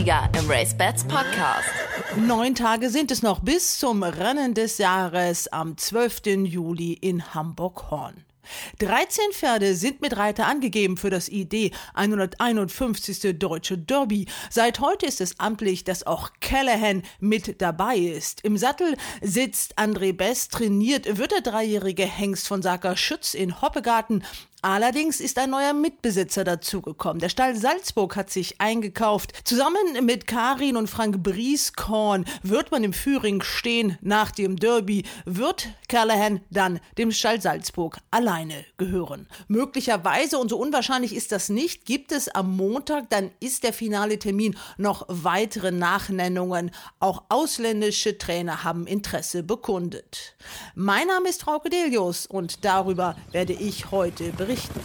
Derby-Sieger im Race Bats Podcast. Neun Tage sind es noch bis zum Rennen des Jahres am 12. Juli in Hamburg-Horn. 13 Pferde sind mit Reiter angegeben für das ID 151. Deutsche Derby. Seit heute ist es amtlich, dass auch Callahan mit dabei ist. Im Sattel sitzt André Best, trainiert wird der dreijährige Hengst von Sacker Schütz in Hoppegarten Allerdings ist ein neuer Mitbesitzer dazugekommen. Der Stall Salzburg hat sich eingekauft. Zusammen mit Karin und Frank Brieskorn wird man im Führing stehen. Nach dem Derby wird Callahan dann dem Stall Salzburg alleine gehören. Möglicherweise, und so unwahrscheinlich ist das nicht, gibt es am Montag, dann ist der finale Termin, noch weitere Nachnennungen. Auch ausländische Trainer haben Interesse bekundet. Mein Name ist Frau Delius und darüber werde ich heute berichten berichten.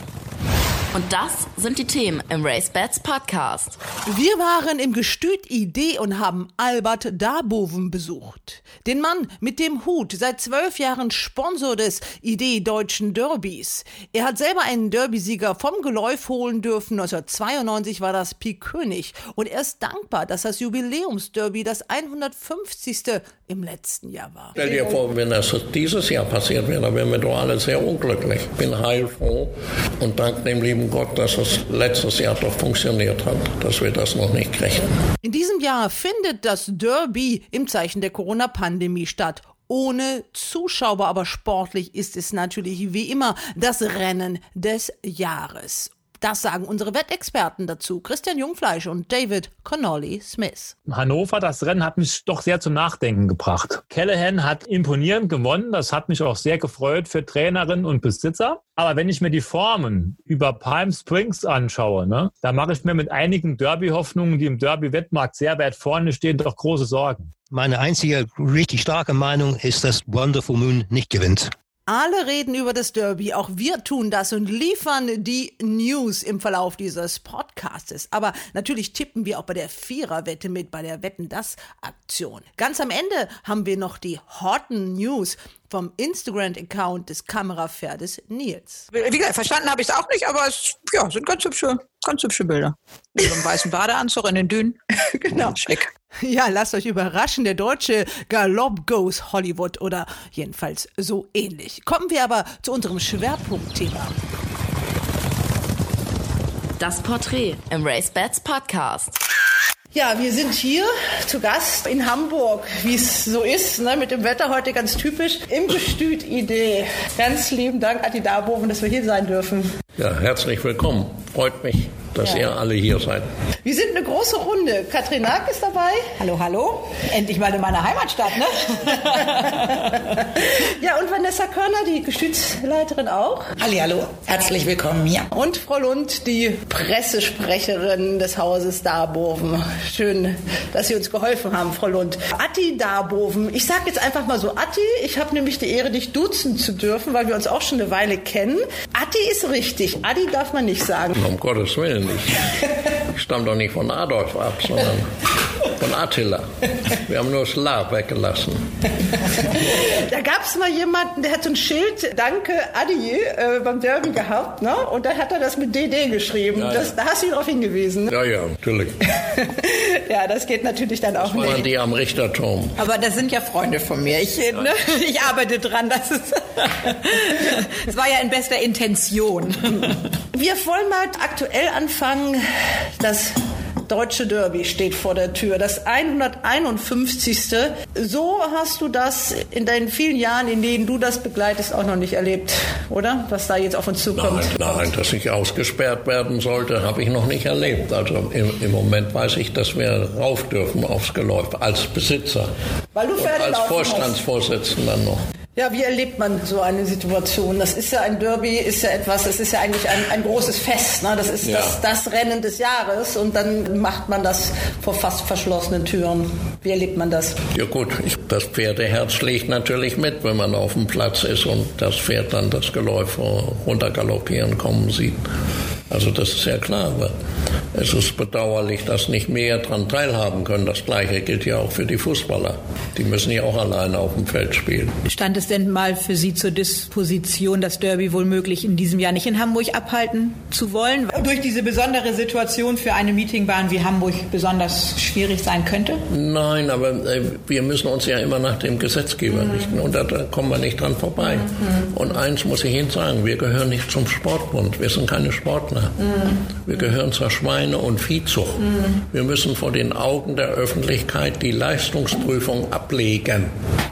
Und das sind die Themen im Race Bats Podcast. Wir waren im Gestüt Idee und haben Albert Darboven besucht. Den Mann mit dem Hut, seit zwölf Jahren Sponsor des Idee Deutschen Derbys. Er hat selber einen Derbysieger vom Geläuf holen dürfen. 1992 war das Pi König. Und er ist dankbar, dass das Jubiläumsderby das 150. im letzten Jahr war. Stell dir vor, wenn das dieses Jahr passiert wäre, dann wären wir doch alle sehr unglücklich. Ich bin heilfroh und dank dem lieben Gott, dass es letztes Jahr doch funktioniert hat, dass wir das noch nicht kriegen. In diesem Jahr findet das Derby im Zeichen der Corona-Pandemie statt ohne Zuschauer, aber sportlich ist es natürlich wie immer das Rennen des Jahres. Das sagen unsere Wettexperten dazu, Christian Jungfleisch und David Connolly Smith. Hannover, das Rennen hat mich doch sehr zum Nachdenken gebracht. Callahan hat imponierend gewonnen, das hat mich auch sehr gefreut für Trainerinnen und Besitzer. Aber wenn ich mir die Formen über Palm Springs anschaue, ne, da mache ich mir mit einigen Derby-Hoffnungen, die im Derby-Wettmarkt sehr weit vorne stehen, doch große Sorgen. Meine einzige richtig starke Meinung ist, dass Wonderful Moon nicht gewinnt. Alle reden über das Derby, auch wir tun das und liefern die News im Verlauf dieses Podcastes. Aber natürlich tippen wir auch bei der Viererwette mit, bei der Wetten das Aktion. Ganz am Ende haben wir noch die Horton News vom Instagram-Account des Kamerapferdes Nils. Wie gesagt, verstanden habe ich es auch nicht, aber es ja, sind ganz hübsche, ganz hübsche Bilder. Mit einem weißen Badeanzug in den Dünen. genau. Schick. Ja, lasst euch überraschen. Der deutsche Galopp goes Hollywood oder jedenfalls so ähnlich. Kommen wir aber zu unserem Schwerpunktthema. Das Porträt im Race Bats Podcast. Ja, wir sind hier zu Gast in Hamburg, wie es so ist, ne, mit dem Wetter heute ganz typisch, im Gestüt Idee. Ganz lieben Dank, Adi Darboven, dass wir hier sein dürfen. Ja, herzlich willkommen. Freut mich dass ja. ihr alle hier seid. Wir sind eine große Runde. Katrin Nack ist dabei. Hallo, hallo. Endlich mal in meiner Heimatstadt, ne? ja, und Vanessa Körner, die Gestütsleiterin auch. Halli, hallo. Herzlich willkommen hier. Und Frau Lund, die Pressesprecherin des Hauses Darboven. Schön, dass Sie uns geholfen haben, Frau Lund. Atti Darboven. Ich sage jetzt einfach mal so Atti. Ich habe nämlich die Ehre, dich duzen zu dürfen, weil wir uns auch schon eine Weile kennen. Atti ist richtig. Adi darf man nicht sagen. Um Gottes Willen nicht. Ich stamme doch nicht von Adolf ab, sondern von Attila. Wir haben nur Slav weggelassen. Da gab es mal jemanden, der hat so ein Schild, danke Adi, äh, beim Derby gehabt, ne? Und dann hat er das mit DD geschrieben. Ja, das, ja. Da hast du ihn darauf hingewiesen. Ne? Ja, ja, natürlich. ja, das geht natürlich dann auch das nicht. waren die am Richterturm. Aber das sind ja Freunde von mir. Ich, ja. ne? ich arbeite dran, dass es. Es war ja in bester Intention. Wir wollen mal aktuell anfangen. Das Deutsche Derby steht vor der Tür, das 151. So hast du das in deinen vielen Jahren, in denen du das begleitest, auch noch nicht erlebt, oder? Was da jetzt auf uns zukommt. Nein, nein dass ich ausgesperrt werden sollte, habe ich noch nicht erlebt. Also im, im, Moment weiß ich, dass wir rauf dürfen aufs Geläuf als Besitzer. Weil du Pferde als Vorstandsvorsitzender noch. Ja, wie erlebt man so eine Situation? Das ist ja ein Derby, ist ja etwas, es ist ja eigentlich ein, ein großes Fest. Ne? Das ist ja. das, das Rennen des Jahres und dann macht man das vor fast verschlossenen Türen. Wie erlebt man das? Ja gut, ich, das Pferdeherz schlägt natürlich mit, wenn man auf dem Platz ist und das Pferd dann das Geläuf runtergaloppieren kommen sieht. Also das ist ja klar. Aber Es ist bedauerlich, dass nicht mehr daran teilhaben können. Das Gleiche gilt ja auch für die Fußballer. Die müssen ja auch alleine auf dem Feld spielen. Stand es denn mal für Sie zur Disposition, das Derby wohl möglich in diesem Jahr nicht in Hamburg abhalten zu wollen? Durch diese besondere Situation für eine Meetingbahn wie Hamburg besonders schwierig sein könnte? Nein, aber äh, wir müssen uns ja immer nach dem Gesetzgeber mhm. richten und da, da, kommen wir nicht dran vorbei. Mhm. Und eins muss ich Ihnen sagen, wir gehören nicht zum Sportbund. Wir sind keine Sportler. Mhm. Wir gehören zur Schweine- und Viehzucht. Mhm. Wir müssen vor den Augen der Öffentlichkeit die Leistungsprüfung ablegen.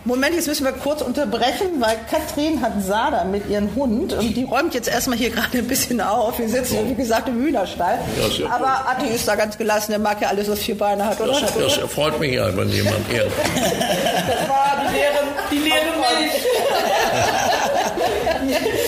Moment, jetzt müssen wir kurz unterbrechen, weil Katrin hat Sada mit ihrem Hund und die räumt jetzt erstmal hier gerade ein bisschen auf. Wir sitzen, wie gesagt, im Hühnerstall. Ja Aber Atti ist da ganz gelassen, der mag ja alles, was vier Beine hat, oder? Das, das freut mich ja, wenn jemand ehrt. das war die leere, die leere Milch.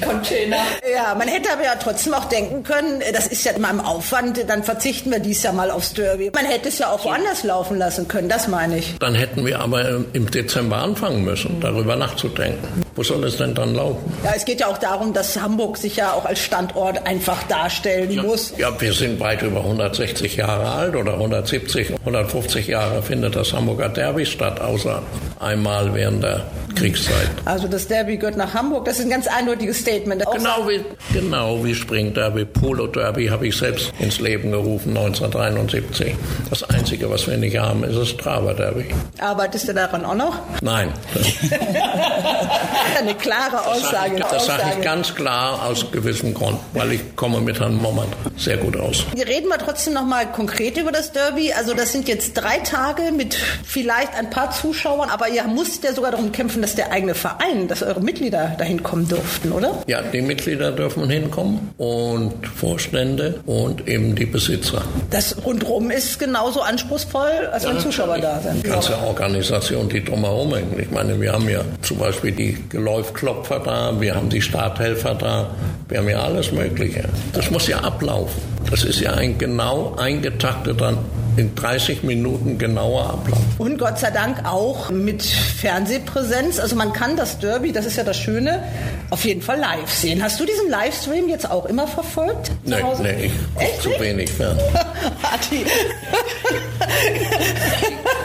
Container. Ja, man hätte aber ja trotzdem auch denken können, das ist ja immer im Aufwand, dann verzichten wir dies Jahr mal aufs Derby. Man hätte es ja auch woanders laufen lassen können, das meine ich. Dann hätten wir aber im Dezember anfangen müssen, darüber nachzudenken. Wo soll es denn dann laufen? Ja, es geht ja auch darum, dass Hamburg sich ja auch als Standort einfach darstellen ja, muss. Ja, wir sind weit über 160 Jahre alt oder 170, 150 Jahre findet das Hamburger Derby statt, außer einmal während der Kriegszeit. Also das Derby gehört nach Hamburg, das ist ein ganz eindeutiges Statement. Genau wie, genau wie Spring Derby, Polo Derby habe ich selbst ins Leben gerufen 1973. Das Einzige, was wir nicht haben, ist das Trava Derby. Arbeitest du daran auch noch? Nein. eine klare Aussage. Das sage ich, sag ich ganz klar aus gewissem Grund, weil ich komme mit Herrn Moment sehr gut aus. Wir reden mal trotzdem noch mal konkret über das Derby. Also das sind jetzt drei Tage mit vielleicht ein paar Zuschauern, aber ihr musstet ja sogar darum kämpfen, dass der eigene Verein, dass eure Mitglieder dahin kommen durften, oder? Ja, die Mitglieder dürfen hinkommen und Vorstände und eben die Besitzer. Das rundherum ist genauso anspruchsvoll, als wenn Zuschauer da sind. Die ganze Organisation, die drumherum hängt. Ich meine, wir haben ja zum Beispiel die Geläufklopfer da, wir haben die Starthelfer da, wir haben ja alles Mögliche. Das muss ja ablaufen. Das ist ja ein genau eingetakteter in 30 Minuten genauer Ablauf. Und Gott sei Dank auch mit Fernsehpräsenz. Also man kann das Derby, das ist ja das Schöne, auf jeden Fall live sehen. Hast du diesen Livestream jetzt auch immer verfolgt? Nein, nee, ich gucke zu wenig fern. Ati.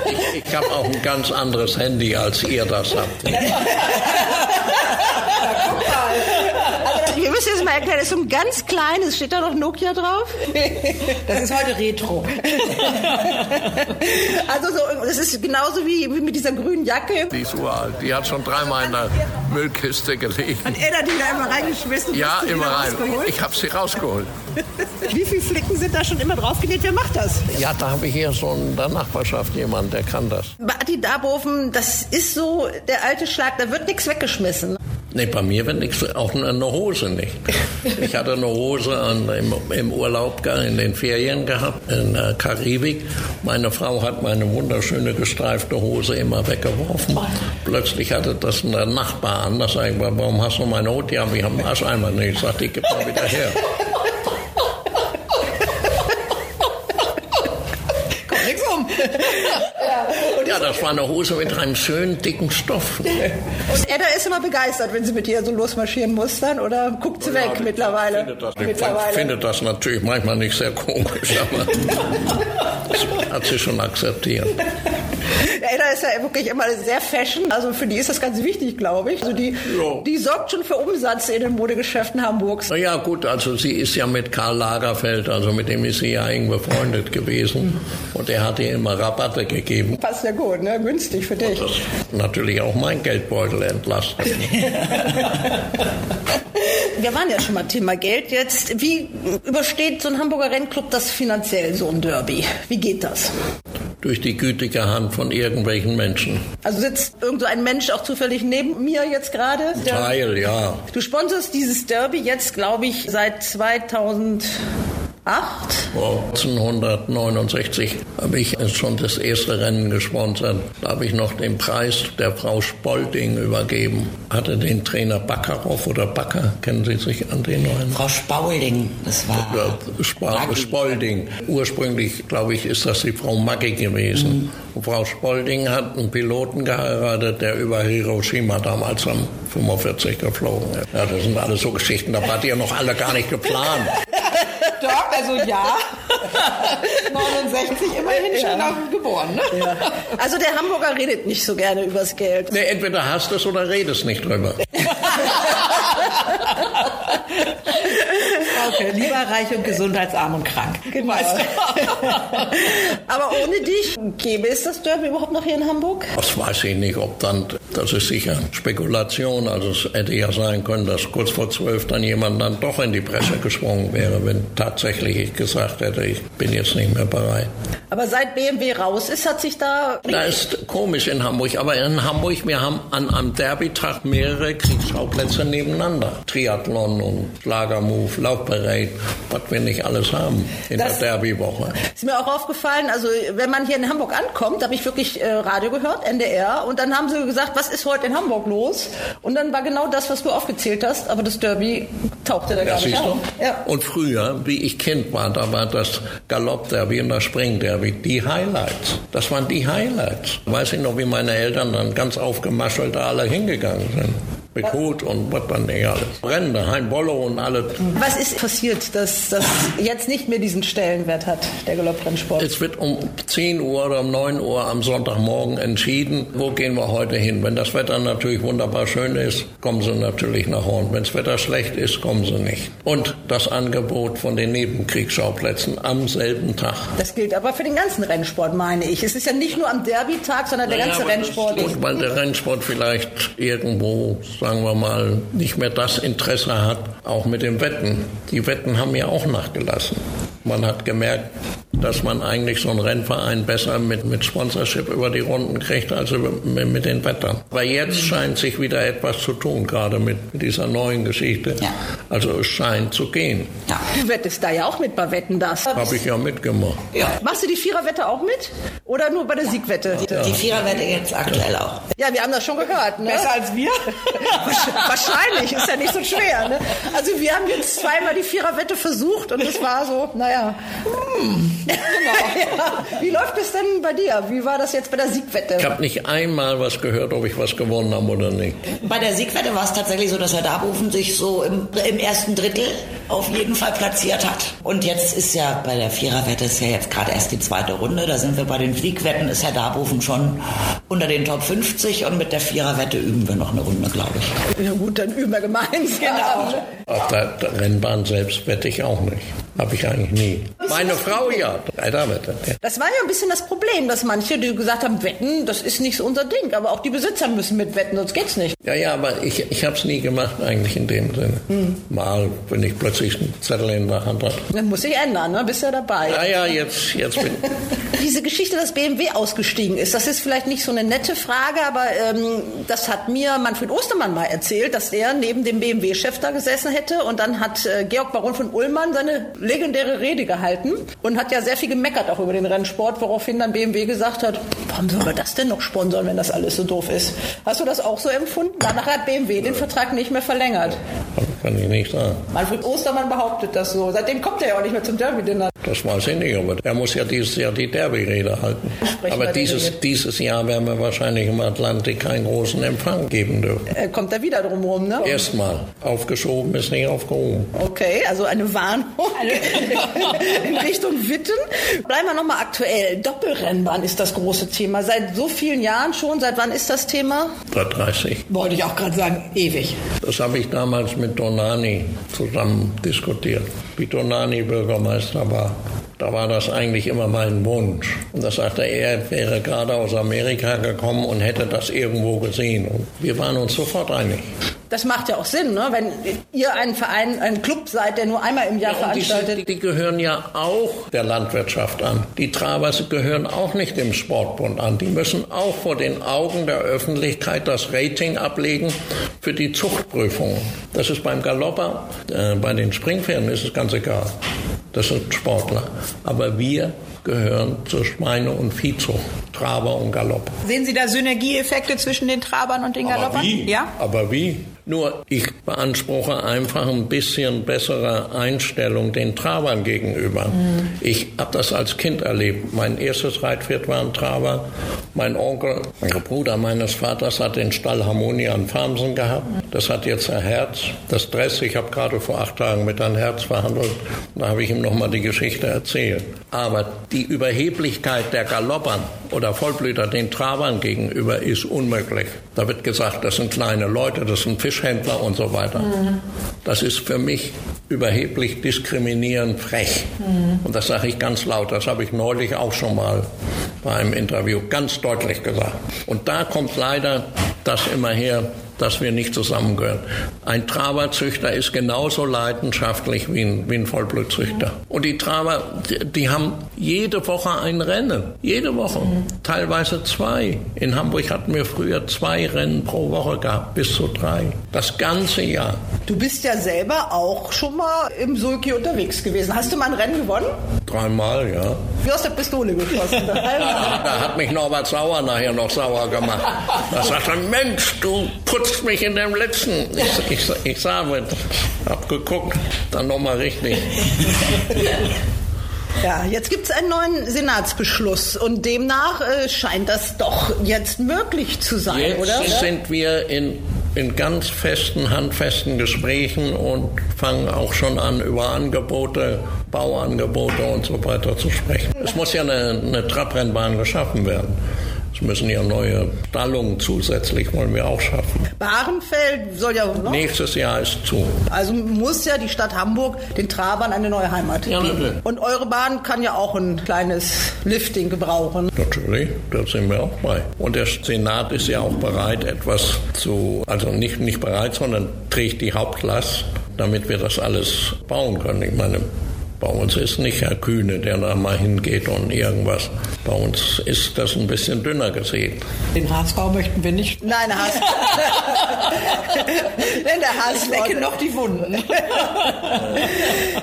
ich, ich habe auch ein ganz anderes Handy, als ihr das habt. müsst jetzt mal erklären, das ist so ein ganz kleines, steht da noch Nokia drauf? Das ist heute Retro. Also so, das ist genauso wie, wie mit dieser grünen Jacke. Die ist uralt, die hat schon dreimal in der Müllkiste gelegt. Hat er da die da immer reingeschmissen? Ja, immer rein. Ich habe sie rausgeholt. Wie viele Flicken sind da schon immer draufgenäht? Wer macht das? Ja, da habe ich hier so in der Nachbarschaft jemanden, der kann das. Bei Adi Darboven, das ist so der alte Schlag, da wird nichts weggeschmissen. Nee, bei mir wird nichts, auch eine Hose nicht. Ich hatte eine Hose an, im, im, Urlaub in den Ferien gehabt, in der Karibik. Meine Frau hat meine wunderschöne gestreifte Hose immer weggeworfen. Plötzlich hatte das ein Nachbar an. Da sag ich, warum hast du meine Hose? Ja, wir haben Arscheimer nicht. Ich sagte, ich gib mal wieder her. Kommt nichts um. Ja, das war eine Hose mit einem schönen dicken Stoff. Und Edda ist immer begeistert, wenn sie mit ihr so losmarschieren muss dann, oder guckt sie ja, weg mittlerweile? Findet das, mittlerweile. findet das natürlich manchmal nicht sehr komisch, aber das hat sie schon akzeptiert. Edda ist ja wirklich immer sehr fashion, also für die ist das ganz wichtig, glaube ich. Also die, ja. die sorgt schon für Umsatz in den Modegeschäften Hamburgs. Na ja, gut, also sie ist ja mit Karl Lagerfeld, also mit dem ist sie ja eng befreundet gewesen und er hat ihr immer Rabatte gegeben. Passt ja gut, ne? günstig für dich. Und das natürlich auch mein Geldbeutel entlastet. Wir waren ja schon mal Thema Geld jetzt. Wie übersteht so ein Hamburger Rennclub das finanziell, so ein Derby? Wie geht das? Durch die gütige Hand von irgendwelchen Menschen. Also sitzt irgend so ein Mensch auch zufällig neben mir jetzt gerade? Teil, ja. Du sponsorst dieses Derby jetzt, glaube ich, seit 2000. 1969 habe ich schon das erste Rennen gesponsert. Da habe ich noch den Preis der Frau Spolding übergeben. Hatte den Trainer Backaroff oder Backer, kennen Sie sich an den noch? Frau Spaulding, das war. Ja, Sp Spolding. Ursprünglich, glaube ich, ist das die Frau Maggi gewesen. Mhm. Und Frau Spolding hat einen Piloten geheiratet, der über Hiroshima damals am 45 geflogen ist. Ja, das sind alles so Geschichten, da wart ihr noch alle gar nicht geplant. Doch, Also ja, 69 immerhin schon Ja. auch geboren. Ne? Ja. Also der Hamburger redet nicht so gerne übers Geld. Nee, entweder hast es oder redest nicht drüber. Okay, lieber reich und gesundheitsarm und krank. Genau. Aber ohne dich gäbe es das Derby überhaupt noch hier in Hamburg? Das weiß ich nicht, ob dann, das ist sicher Spekulation. Also es hätte ja sein können, dass kurz vor zwölf dann jemand dann doch in die Presse gesprungen wäre, wenn tatsächlich ich gesagt hätte, ich bin jetzt nicht mehr bereit. Aber seit BMW raus ist, hat sich da... Da ist komisch in Hamburg, aber in Hamburg, wir haben an einem Derby-Tag mehrere Kriegsschauplätze nebeneinander. Triathlon und Schlagermove, Laufparade, was wir nicht alles haben in Das- der Derby-Woche. Ist mir auch aufgefallen, also wenn man hier in Hamburg ankommt, habe ich wirklich äh, Radio gehört, NDR, und dann haben sie gesagt, was ist heute in Hamburg los? Und dann war genau das, was du aufgezählt hast, aber das Derby tauchte da Ja, gar nicht auf. Ja. Und früher, wie ich Kind war, da war das Galoppderby und das Springderby die Highlights. Das waren die Highlights. Weiß ich noch, wie meine Eltern dann ganz aufgemaschelt alle hingegangen sind. Mit Hut und was dann nicht alles. Rände, Hein Bollo und alle. Was ist passiert, dass das jetzt nicht mehr diesen Stellenwert hat, der Galopprennsport? Es wird um 10 Uhr oder um 9 Uhr am Sonntagmorgen entschieden, wo gehen wir heute hin. Wenn das Wetter natürlich wunderbar schön ist, kommen sie natürlich nach Horn. Wenn das Wetter schlecht ist, kommen sie nicht. Und das Angebot von den Nebenkriegsschauplätzen am selben Tag. Das gilt aber für den ganzen Rennsport, meine ich. Es ist ja nicht nur am Derby-Tag, sondern der ganze Ja, aber Rennsport. gut, weil der Rennsport vielleicht irgendwo, sagen wir mal, nicht mehr das Interesse hat, auch mit den Wetten. Die Wetten haben ja auch nachgelassen. Man hat gemerkt, dass man eigentlich so einen Rennverein besser mit, mit Sponsorship über die Runden kriegt, als mit, mit den Wettern. Aber jetzt scheint sich wieder etwas zu tun, gerade mit, dieser neuen Geschichte. Ja. Also es scheint zu gehen. Ja. Du wettest da ja auch mit bei Wetten, das. Habe ich ja mitgemacht. Machst du die Viererwette auch mit? Oder nur bei der Siegwette? Die Viererwette jetzt aktuell auch. Ja, wir haben das schon gehört. Ne? Besser als wir? Wahrscheinlich, ist ja nicht so schwer. Ne? Also wir haben jetzt zweimal die Viererwette versucht und es war so, naja. ja. Wie läuft es denn bei dir? Wie war das jetzt bei der Siegwette? Ich habe nicht einmal was gehört, ob ich was gewonnen habe oder nicht. Bei der Siegwette war es tatsächlich so, dass Herr Darboven sich so im, im ersten Drittel auf jeden Fall platziert hat. Und jetzt ist ja bei der Viererwette ist ja jetzt gerade erst die zweite Runde. Da sind wir bei den Siegwetten, ist Herr Darboven schon unter den Top 50 und mit der Viererwette üben wir noch eine Runde, glaube ich. Ja gut, dann üben wir gemeinsam. Genau. Auf der, Rennbahn selbst wette ich auch nicht. Habe ich eigentlich nie. Meine Frau ja. Das war ja ein bisschen das Problem, dass manche, die gesagt haben, wetten, das ist nicht so unser Ding. Aber auch die Besitzer müssen mitwetten, sonst geht's nicht. Ja, ja, aber ich, ich habe es nie gemacht eigentlich in dem Sinne. Mal, wenn ich plötzlich einen Zettel in der Hand hatte. Das muss sich ändern, ne? Bist ja dabei. Ja, ja, jetzt, jetzt bin Diese Geschichte, dass BMW ausgestiegen ist, das ist vielleicht nicht so eine nette Frage, aber ähm, das hat mir Manfred Ostermann mal erzählt, dass er neben dem BMW-Chef da gesessen hätte und dann hat äh, Georg Baron von Ullmann seine legendäre Rede gehalten und hat ja sehr viel gemeckert auch über den Rennsport, woraufhin dann BMW gesagt hat, warum soll wir das denn noch sponsern, wenn das alles so doof ist? Hast du das auch so empfunden? Danach hat BMW den Vertrag nicht mehr verlängert. kann ich nicht sagen. Manfred Ostermann behauptet das so. Seitdem kommt er ja auch nicht mehr zum Derby-Dinner. Das weiß ich nicht, aber er muss ja dieses Jahr die Derby-Rede halten. Sprechen Aber dieses, dieses Jahr werden wir wahrscheinlich im Atlantik keinen großen Empfang geben dürfen. Äh, kommt er wieder drum rum, ne? Erstmal. Aufgeschoben ist nicht aufgehoben. Okay, also eine Warnung in Richtung Witten. Bleiben wir nochmal aktuell. Doppelrennbahn ist das große Thema. Seit so vielen Jahren schon. Seit wann ist das Thema? Bei 30. Wollte ich auch gerade sagen, ewig. Das habe ich damals mit Donani zusammen diskutiert, wie Donani Bürgermeister war. Da war das eigentlich immer mein Wunsch. Und da sagte er, er wäre gerade aus Amerika gekommen und hätte das irgendwo gesehen. Und wir waren uns sofort einig. Das macht ja auch Sinn, ne? wenn ihr ein Verein, ein Club seid, der nur einmal im Jahr die, veranstaltet. sind- die gehören ja auch der Landwirtschaft an. Die Travers gehören auch nicht dem Sportbund an. Die müssen auch vor den Augen der Öffentlichkeit das Rating ablegen für die Zuchtprüfungen. Das ist beim Galopper, äh, bei den Springpferden ist es ganz egal. Das sind Sportler. Aber wir gehören zur Schweine- und Viehzucht, Traber und Galopp. Sehen Sie da Synergieeffekte zwischen den Trabern und den Galoppern? Aber wie? Ja? Aber wie? Nur ich beanspruche einfach ein bisschen bessere Einstellung den Trabern gegenüber. Mhm. Ich habe das als Kind erlebt. Mein erstes Reitpferd war ein Traber. Mein Onkel, der Bruder meines Vaters, hat den Stall Harmonia an Farmsen gehabt. Das hat jetzt ein Herz. Das Dress, ich habe gerade vor acht Tagen mit einem Herz verhandelt. Da habe ich ihm nochmal die Geschichte erzählt. Aber die Überheblichkeit der Galoppern oder Vollblüter den Trabern gegenüber ist unmöglich. Da wird gesagt, das sind kleine Leute, das sind Fischhändler und so weiter. Mhm. Das ist für mich überheblich, diskriminierend, frech. Mhm. Und das sage ich ganz laut. Das habe ich neulich auch schon mal bei einem Interview ganz deutlich gesagt. Und da kommt leider das immer her, dass wir nicht zusammengehören. Ein Traberzüchter ist genauso leidenschaftlich wie ein, wie ein Vollblutzüchter. Und die Traber, die, die, haben jede Woche ein Rennen. Jede Woche. Mhm. Teilweise zwei. In Hamburg hatten wir früher zwei Rennen pro Woche gehabt, bis zu drei. Das ganze Jahr. Du bist ja selber auch schon mal im Sulki unterwegs gewesen. Hast du mal ein Rennen gewonnen? Dreimal, ja. Wie aus der Pistole geschossen. da, da hat mich Norbert Sauer nachher noch sauer gemacht. Da sagte er, Mensch, du putzt mich in dem letzten. Ich, ich, ich sage, hab geguckt, dann nochmal richtig. Ja, jetzt gibt es einen neuen Senatsbeschluss und demnach äh, scheint das doch jetzt möglich zu sein, jetzt oder? Jetzt sind wir in, in ganz festen, handfesten Gesprächen und fangen auch schon an, über Angebote, Bauangebote und so weiter zu sprechen. Es muss ja eine, eine Trabrennbahn geschaffen werden. Müssen ja neue Stallungen zusätzlich wollen wir auch schaffen. Bahrenfeld soll ja noch. Nächstes Jahr ist zu. Also muss ja die Stadt Hamburg den Trabern eine neue Heimat ja, geben. Natürlich. Und eure Bahn kann ja auch ein kleines Lifting gebrauchen. Natürlich, da sind wir auch bei. Und der Senat ist ja auch bereit, etwas zu, also nicht, nicht bereit, sondern trägt die Hauptlast, damit wir das alles bauen können. Ich meine, bei uns ist nicht Herr Kühne, der da mal hingeht und irgendwas. Bei uns ist das ein bisschen dünner gesehen. Den Harzbau möchten wir nicht. Nein, der Hass. Denn der Hass lecke noch die Wunden.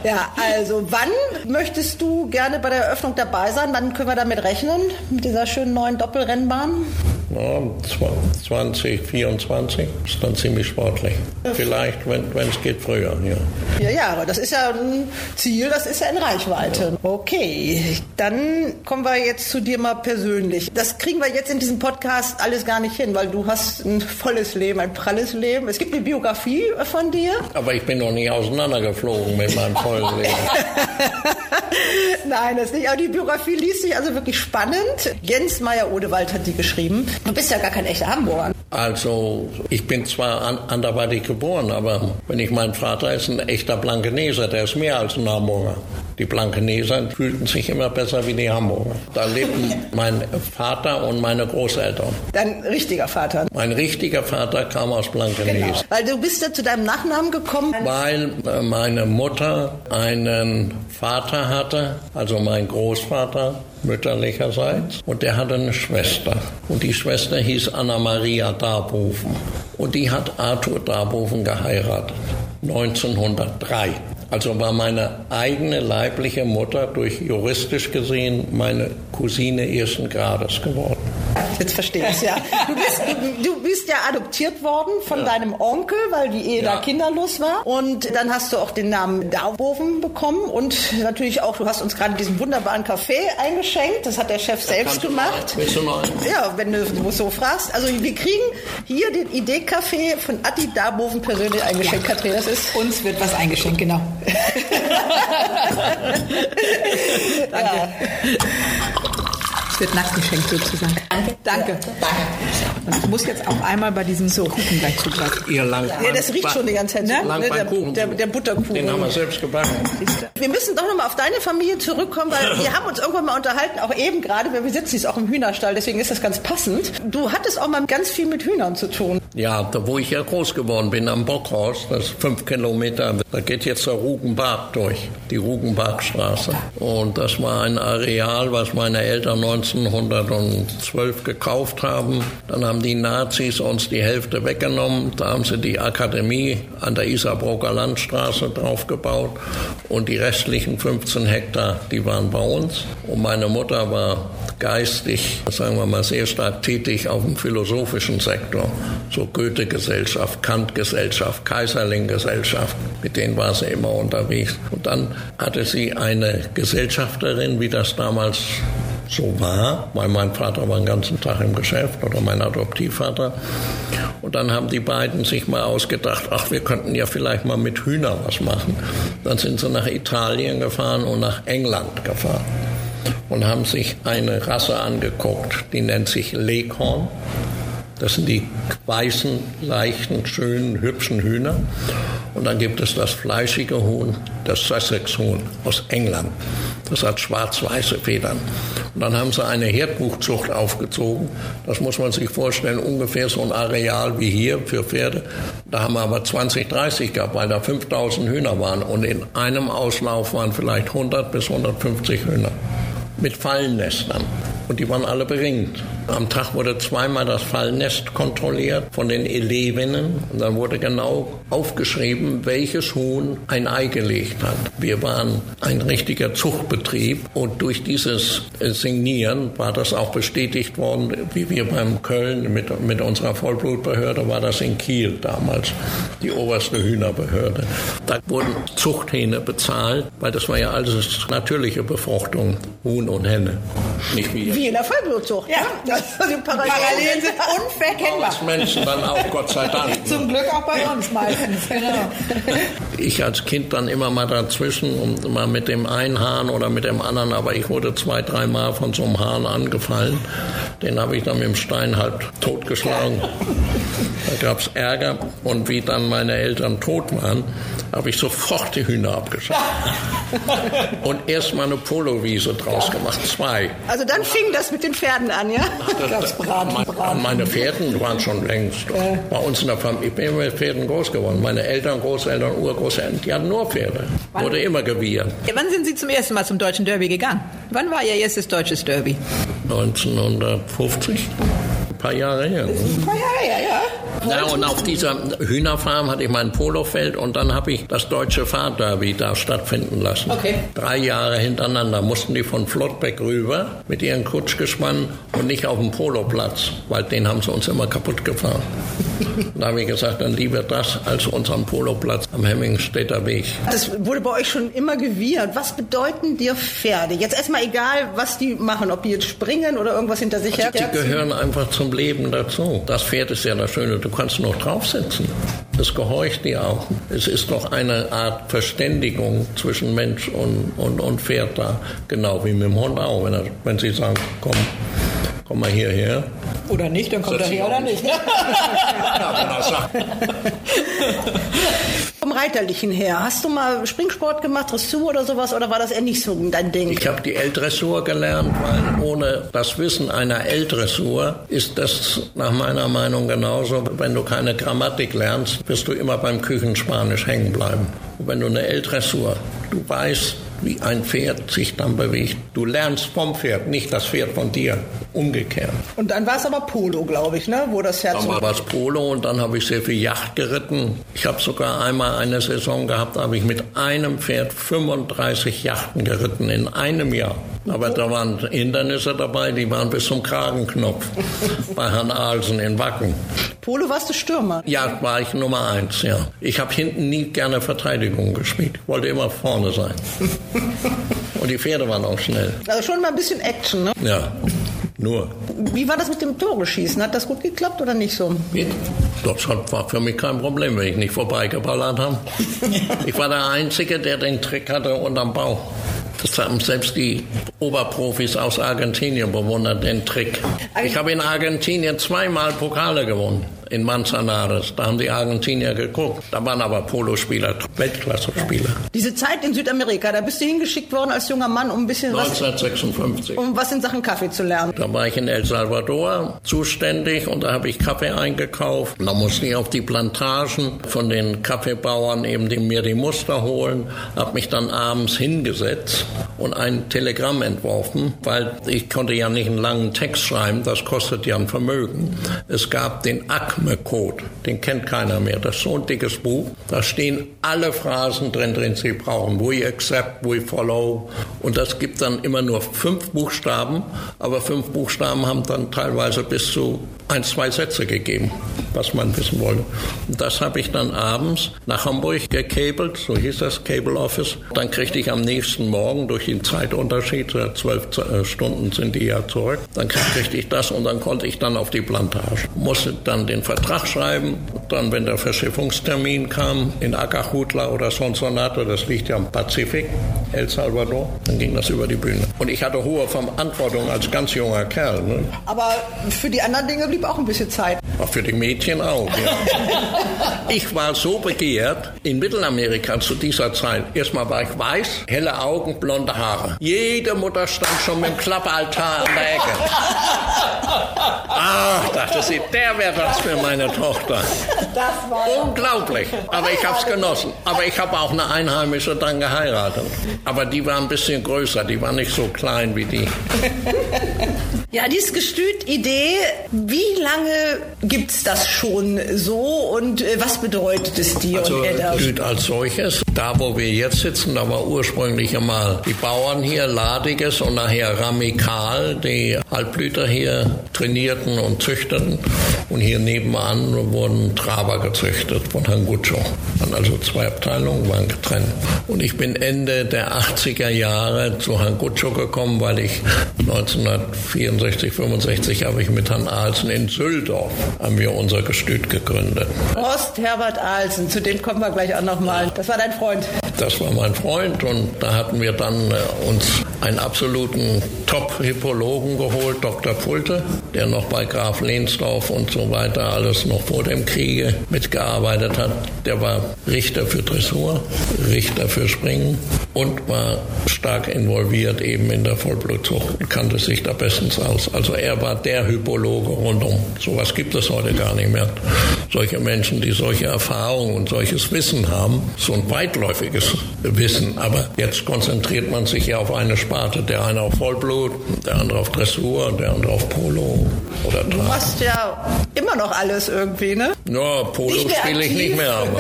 ja, also wann möchtest du gerne bei der Eröffnung dabei sein? Wann können wir damit rechnen? Mit dieser schönen neuen Doppelrennbahn? Ja, 2024 ist dann ziemlich sportlich. Vielleicht, wenn es geht, früher, ja. Vier Jahre, das ist ja ein Ziel, das ist in Reichweite. Okay, dann kommen wir jetzt zu dir mal persönlich. Das kriegen wir jetzt in diesem Podcast alles gar nicht hin, weil du hast ein volles Leben, ein pralles Leben. Es gibt eine Biografie von dir. Aber ich bin noch nie auseinandergeflogen mit meinem vollen Leben. Nein, das nicht. Aber die Biografie liest sich also wirklich spannend. Jens Meyer-Odewald hat die geschrieben. Du bist ja gar kein echter Hamburger. Also, ich bin zwar an, anderweitig geboren, aber wenn ich mein Vater ist ein echter Blankeneser, der ist mehr als ein Hamburger. Die Blankeneser fühlten sich immer besser wie die Hamburger. Da lebten mein Vater und meine Großeltern. Dein richtiger Vater? Mein richtiger Vater kam aus Blankenese. Genau. Weil du bist ja zu deinem Nachnamen gekommen? Weil äh, meine Mutter einen Vater hatte, also mein Großvater, mütterlicherseits. Und der hatte eine Schwester. Und die Schwester hieß Anna-Maria Darboven. Und die hat Arthur Darboven geheiratet. 1903. Also war meine eigene leibliche Mutter durch juristisch gesehen meine Cousine ersten Grades geworden. Jetzt verstehe ich es, ja. Du bist, du bist, ja adoptiert worden von ja. deinem Onkel, weil die Ehe ja. da kinderlos war. Und dann hast du auch den Namen Darboven bekommen und natürlich auch, du hast uns gerade diesen wunderbaren Kaffee eingeschenkt. Das hat der Chef da selbst gemacht. Willst du einen? Ja, wenn du so fragst. Also wir kriegen hier den Idee-Kaffee von Adi Darboven persönlich eingeschenkt, ja. Katrin. Das ist uns wird was eingeschenkt, genau. Danke. Wird nackt geschenkt sozusagen. Danke. Danke. Danke. Und ich muss jetzt auch einmal bei diesem so Kuchen gleich zugreifen. Ihr lang ja, das riecht schon die ganze Zeit. Ne? Ne? der, Kuchen. Der, der, Butterkuchen. Den haben wir selbst gebacken. Wir müssen doch nochmal auf deine Familie zurückkommen, weil wir haben uns irgendwann mal unterhalten, auch eben gerade, weil wir sitzen jetzt auch im Hühnerstall, deswegen ist das ganz passend. Du hattest auch mal ganz viel mit Hühnern zu tun. Ja, da wo ich ja groß geworden bin, am Bockhaus, das ist fünf Kilometer, da geht jetzt der Rugenbach durch, die Rugenbachstraße. Und das war ein Areal, was meine Eltern 19 1912 gekauft haben. Dann haben die Nazis uns die Hälfte weggenommen. Da haben sie die Akademie an der Isarbroker Landstraße draufgebaut. Und die restlichen 15 Hektar, die waren bei uns. Und meine Mutter war geistig, sagen wir mal, sehr stark tätig auf dem philosophischen Sektor. So Goethe-Gesellschaft, Kant-Gesellschaft, Kaiserling-Gesellschaft. Mit denen war sie immer unterwegs. Und dann hatte sie eine Gesellschafterin, wie das damals so war, weil mein Vater war den ganzen Tag im Geschäft oder mein Adoptivvater. Und dann haben die beiden sich mal ausgedacht, ach, wir könnten ja vielleicht mal mit Hühner was machen. Dann sind sie nach Italien gefahren und nach England gefahren und haben sich eine Rasse angeguckt, die nennt sich Leghorn. Das sind die weißen, leichten, schönen, hübschen Hühner. Und dann gibt es das fleischige Huhn, das Sussex-Huhn aus England. Das hat schwarz-weiße Federn. Und dann haben sie eine Herdbuchzucht aufgezogen. Das muss man sich vorstellen, ungefähr so ein Areal wie hier für Pferde. Da haben wir aber 20, 30 gehabt, weil da 5000 Hühner waren. Und in einem Auslauf waren vielleicht 100 bis 150 Hühner mit Fallnestern. Und die waren alle beringt. Am Tag wurde zweimal das Fallnest kontrolliert von den Elevinnen. Und dann wurde genau aufgeschrieben, welches Huhn ein Ei gelegt hat. Wir waren ein richtiger Zuchtbetrieb. Und durch dieses Signieren war das auch bestätigt worden, wie wir beim Köln mit, mit unserer Vollblutbehörde, war das in Kiel damals, die oberste Hühnerbehörde. Da wurden Zuchthähne bezahlt, weil das war ja alles natürliche Befruchtung, Huhn und Henne. Nicht wie, wie in der Vollblutzucht. Ja, das, also die Parallelen sind unverkennbar. Als Menschen dann auch, Gott sei Dank. Zum Glück auch bei uns meistens, genau. Ich als Kind dann immer mal dazwischen und mal mit dem einen Hahn oder mit dem anderen, aber ich wurde zwei, dreimal von so einem Hahn angefallen. Den habe ich dann mit dem Stein halb totgeschlagen. Da gab es Ärger und wie dann meine Eltern tot waren, habe ich sofort die Hühner abgeschafft. und erst mal eine Polowiese draus gemacht, zwei. Also dann fing das mit den Pferden an, ja? Das, Braten, Braten. Meine Pferden waren schon längst äh. bei uns in der Familie. Ich bin mit Pferden groß geworden. Meine Eltern, Großeltern, Urgroßeltern, die hatten nur Pferde. Wann? Wurde immer gewiehert. Ja, wann sind Sie zum ersten Mal zum Deutschen Derby gegangen? Wann war Ihr erstes deutsches Derby? 1950 paar Jahre her. Ein paar Jahre her, ja. Ja, und auf dieser Hühnerfarm hatte ich mein Polofeld und dann habe ich das deutsche Fahrderby da stattfinden lassen. Okay. Drei Jahre hintereinander mussten die von Flottbeck rüber mit ihren Kutschgespannen und nicht auf dem Poloplatz, weil den haben sie uns immer kaputt gefahren. da habe ich gesagt, dann lieber das als unseren Poloplatz am Hemmingstädter Weg. Das wurde bei euch schon immer gewirrt. Was bedeuten dir Pferde? Jetzt erstmal egal, was die machen, ob die jetzt springen oder irgendwas hinter sich also her. Die gehören einfach zum Leben dazu. Das Pferd ist ja das Schöne, du kannst noch draufsetzen. Das gehorcht dir auch. Es ist doch eine Art Verständigung zwischen Mensch und, und, und Pferd da. Genau wie mit dem Hund auch. Wenn, er, wenn sie sagen, komm, komm mal hierher. Oder nicht, dann kommt er her oder nicht. Vom Reiterlichen her, hast du mal Springsport gemacht, Dressur oder sowas, oder war das eher nicht so dein Ding? Ich habe die L-Dressur gelernt, weil ohne das Wissen einer L-Dressur ist das nach meiner Meinung genauso. Wenn du keine Grammatik lernst, wirst du immer beim Küchenspanisch hängen bleiben. Und wenn du eine L-Dressur, du weißt, wie ein Pferd sich dann bewegt. Du lernst vom Pferd, nicht das Pferd von dir. Umgekehrt. Und dann war es aber Polo, glaube ich, ne? wo das Herz. Dann war es Polo und dann habe ich sehr viel Yacht geritten. Ich habe sogar einmal eine Saison gehabt, da habe ich mit einem Pferd 35 Yachten geritten in einem Jahr. Aber da waren Hindernisse dabei, die waren bis zum Kragenknopf bei Herrn Ahlsen in Wacken. Polo warst du Stürmer? Ja, war ich Nummer eins, ja. Ich habe hinten nie gerne Verteidigung gespielt. Wollte immer vorne sein. Und die Pferde waren auch schnell. Also schon mal ein bisschen Action, ne? Ja. Nur. Wie war das mit dem Tore schießen? Hat das gut geklappt oder nicht so? Das war für mich kein Problem, wenn ich nicht vorbeigeballert habe. ich war der Einzige, der den Trick hatte unterm Bauch. Das haben selbst die Oberprofis aus Argentinien bewundert, den Trick. Ich habe in Argentinien zweimal Pokale gewonnen. In Manzanares. Da haben die Argentinier geguckt. Da waren aber Polospieler, Weltklasse-Spieler. Diese Zeit in Südamerika, da bist du hingeschickt worden als junger Mann, um ein bisschen 1956. was, um was in Sachen Kaffee zu lernen. Da war ich in El Salvador zuständig und da habe ich Kaffee eingekauft. Da musste ich auf die Plantagen von den Kaffeebauern eben die, mir die Muster holen, habe mich dann abends hingesetzt und ein Telegramm entworfen, weil ich konnte ja nicht einen langen Text schreiben, das kostet ja ein Vermögen. Es gab den ACME-Code, den kennt keiner mehr. Das ist so ein dickes Buch. Da stehen alle Phrasen drin, drin Sie brauchen. We accept, we follow. Und das gibt dann immer nur fünf Buchstaben, aber fünf Buchstaben haben dann teilweise bis zu ein, zwei Sätze gegeben, was man wissen wollte. Und das habe ich dann abends nach Hamburg gekabelt, so hieß das Cable Office. Dann kriegte ich am nächsten Morgen durch den Zeitunterschied, zwölf äh, Stunden sind die ja zurück, dann kriegte ich das und dann konnte ich dann auf die Plantage. Musste dann den Vertrag schreiben, dann, wenn der Verschiffungstermin kam, in Acajutla oder Sonsonate, das liegt ja am Pazifik, El Salvador, dann ging das über die Bühne. Und ich hatte hohe Verantwortung als ganz junger Kerl. Ne? Aber für die anderen Dinge blieb auch ein bisschen Zeit. Auch für die Mädchen auch, ja. ich war so begehrt in Mittelamerika zu dieser Zeit. Erstmal war ich weiß, helle Augen, blonde Haare. Jede Mutter stand schon mit dem Klappaltar an der Ecke. Ach, dachte sie, der wäre das für meine Tochter. Das war Unglaublich. Aber ich habe es genossen. Aber ich habe auch eine Einheimische dann geheiratet. Aber die war ein bisschen größer, die war nicht so klein wie die. Ja, dieses Gestüt-Idee, wie lange gibt's das schon so und äh, was bedeutet es dir Also und Edda? Süd als solches, da wo wir jetzt sitzen, da war ursprünglich einmal die Bauern hier, Ladiges und nachher Ramikal, die Halbblüter hier trainierten und züchteten. Und hier nebenan wurden Traber gezüchtet von Herrn. Waren also zwei Abteilungen, waren getrennt. Und ich bin Ende der 80er Jahre zu Herrn Guccio gekommen, weil ich 1964, 65 habe ich mit Herrn Ahlsen in Süldorf haben wir unser Gestüt gegründet. Horst Herbert Ahlsen, zu dem kommen wir gleich auch nochmal. Das war dein Freund. Das war mein Freund und da hatten wir dann äh, uns einen absoluten Top-Hippologen geholt, Dr. Pulte, der noch bei Graf Lehnsdorf und so weiter alles noch vor dem Kriege mitgearbeitet hat. Der war Richter für Dressur, Richter für Springen und war stark involviert eben in der Vollblutzucht und kannte sich da bestens aus. Also er war der Hypologe rundum. Sowas gibt es heute gar nicht mehr. Solche Menschen, die solche Erfahrungen und solches Wissen haben, so ein weitläufiges Wissen. Aber jetzt konzentriert man sich ja auf eine Sparte. Der eine auf Vollblut, der andere auf Dressur, der andere auf Polo oder Du Trab. machst ja immer noch alles irgendwie, ne? Ja, Polo spiele ich aktiv. nicht mehr, aber,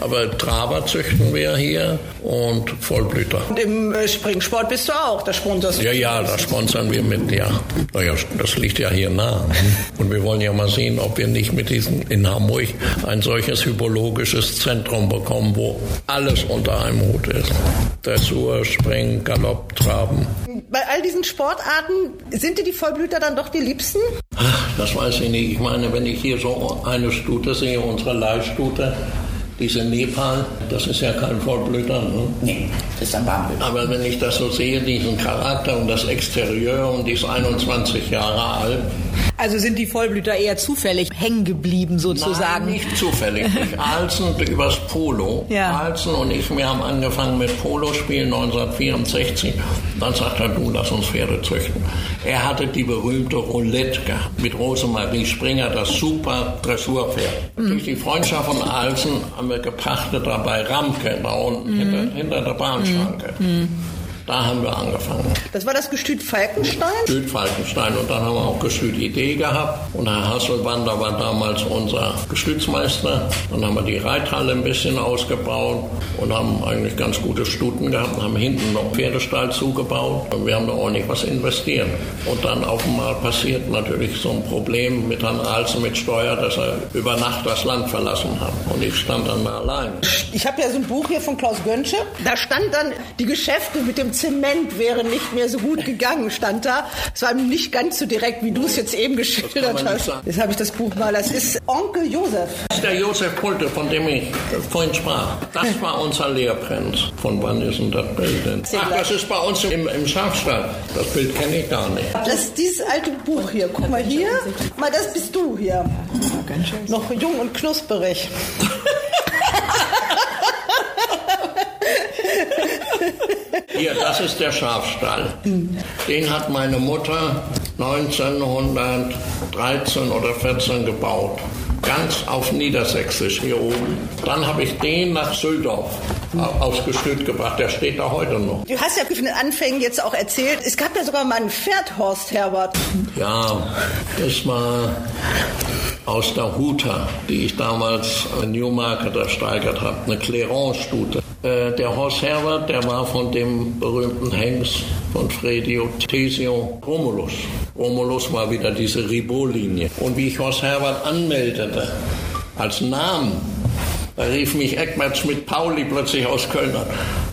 aber Traber züchten wir hier und Vollblüter. Und im äh, Springsport bist du auch, da sponsorst du. Ja, ja, das sponsern wir mit, ja. Naja, das liegt ja hier nah. Und wir wollen ja mal sehen, ob wir nicht mit diesen in Hamburg ein solches hypologisches Zentrum bekommen, wo alles unter einem Hut ist. Dressur, Springen, Galopp, Traben. Bei all diesen Sportarten sind dir die Vollblüter dann doch die liebsten? Ach, das weiß ich nicht. Ich meine, wenn ich hier so eine Stute sehe, unsere Leihstute, diese Nepal, das ist ja kein Vollblüter. Ne? Nee, das ist ein Warmblüter. Aber wenn ich das so sehe, diesen Charakter und das Exterieur und die ist 21 Jahre alt, Also sind die Vollblüter eher zufällig hängen geblieben sozusagen? Nein, nicht zufällig. Durch Alzen übers Polo. Ja. Alzen und ich, wir haben angefangen mit Polospielen 1964. Dann sagt er, du, lass uns Pferde züchten. Er hatte die berühmte Roulette gehabt mit Rosemarie Springer, das super Dressurpferd. Durch die Freundschaft von Alzen haben wir gepachtet da bei Ramke, da unten hinter, hinter der Bahnschranke. Da haben wir angefangen. Das war das Gestüt Falkenstein? Gestüt Falkenstein und dann haben wir auch Gestüt Idee gehabt und Herr Hasselwander war damals unser Gestütsmeister. Dann haben wir die Reithalle ein bisschen ausgebaut und haben eigentlich ganz gute Stuten gehabt und haben hinten noch Pferdestall zugebaut und wir haben da ordentlich was investiert. Und dann auf einmal passiert natürlich so ein Problem mit Herrn Alsen mit Steuer, dass er über Nacht das Land verlassen hat und ich stand dann da allein. Ich habe ja so ein Buch hier von Klaus Gönsche. Da stand dann die Geschäfte mit dem Zement wäre nicht mehr so gut gegangen, stand da. Es war nicht ganz so direkt, wie du es jetzt eben geschildert hast. Jetzt habe ich das Buch mal. Das ist Onkel Josef. Das ist der Josef Pulte, von dem ich vorhin sprach. Das war unser Lehrprinz. Von wann ist denn das Bild denn? Ach, das ist bei uns im, im Schafstall. Das Bild kenne ich gar nicht. Das ist dieses alte Buch hier. Guck mal hier. Mal, das bist du hier. Noch jung und knusperig. Hier, das ist der Schafstall. Den hat meine Mutter 1913 oder 14 gebaut. Ganz auf Niedersächsisch hier oben. Dann habe ich den nach Süldorf aufs Gestüt gebracht. Der steht da heute noch. Du hast ja von den Anfängen jetzt auch erzählt, es gab ja sogar mal ein Pferd, Horst Herbert. Ja, das war aus der Huta, die ich damals in Newmarket ersteigert habe. Eine Clerance-Stute. Äh, der Horst Herbert, der war von dem berühmten Hengst von Fredio Tesio Romulus. Romulus war wieder diese Ribot-Linie. Und wie ich Horst Herbert anmeldete, als Namen, da rief mich Eckbert Schmidt-Pauli plötzlich aus Köln an.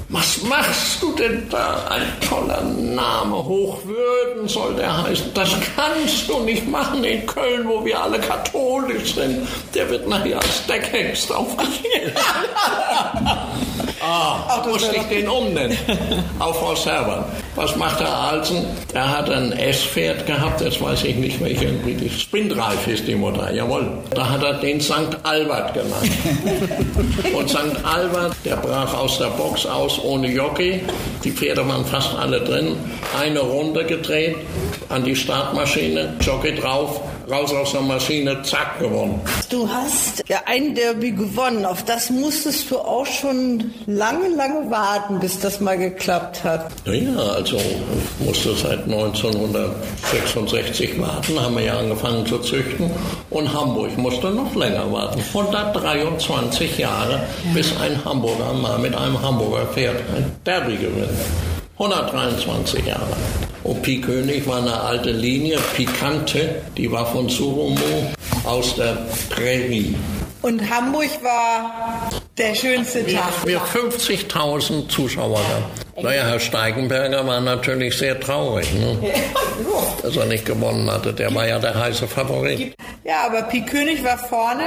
Was machst du denn da? Ein toller Name. Hochwürden soll der heißen. Das kannst du nicht machen in Köln, wo wir alle katholisch sind. Der wird nachher als Deckhengst aufgestellt. ah, musste ich den umnennen. Auf Horst Herbert. Was macht der Alsen? Er hat ein S-Pferd gehabt, jetzt weiß ich nicht irgendwie die Spindreif ist die Mutter, jawohl. Da hat er den St. Albert genannt. Und St. Albert, der brach aus der Box aus ohne Jockey. Die Pferde waren fast alle drin. Eine Runde gedreht, an die Startmaschine, Jockey drauf, raus aus der Maschine, zack, gewonnen. Du hast ja ein Derby gewonnen. Auf das musstest du auch schon lange, lange warten, bis das mal geklappt hat. Ja, also ich musste seit 1966 warten, haben wir ja angefangen zu züchten. Und Hamburg musste noch länger warten. 123 Jahre, bis ein Hamburger mal mit einem Hamburger Pferd ein Derby gewinnt. 123 Jahre. Und Pi König war eine alte Linie, Pikante, die war von Surumo aus der Prärie. Und Hamburg war der schönste Tag. Wir 50.000 Zuschauer da. Naja, Herr Steigenberger war natürlich sehr traurig, ne? dass er nicht gewonnen hatte. Der war ja der heiße Favorit. Ja, aber Pi König war vorne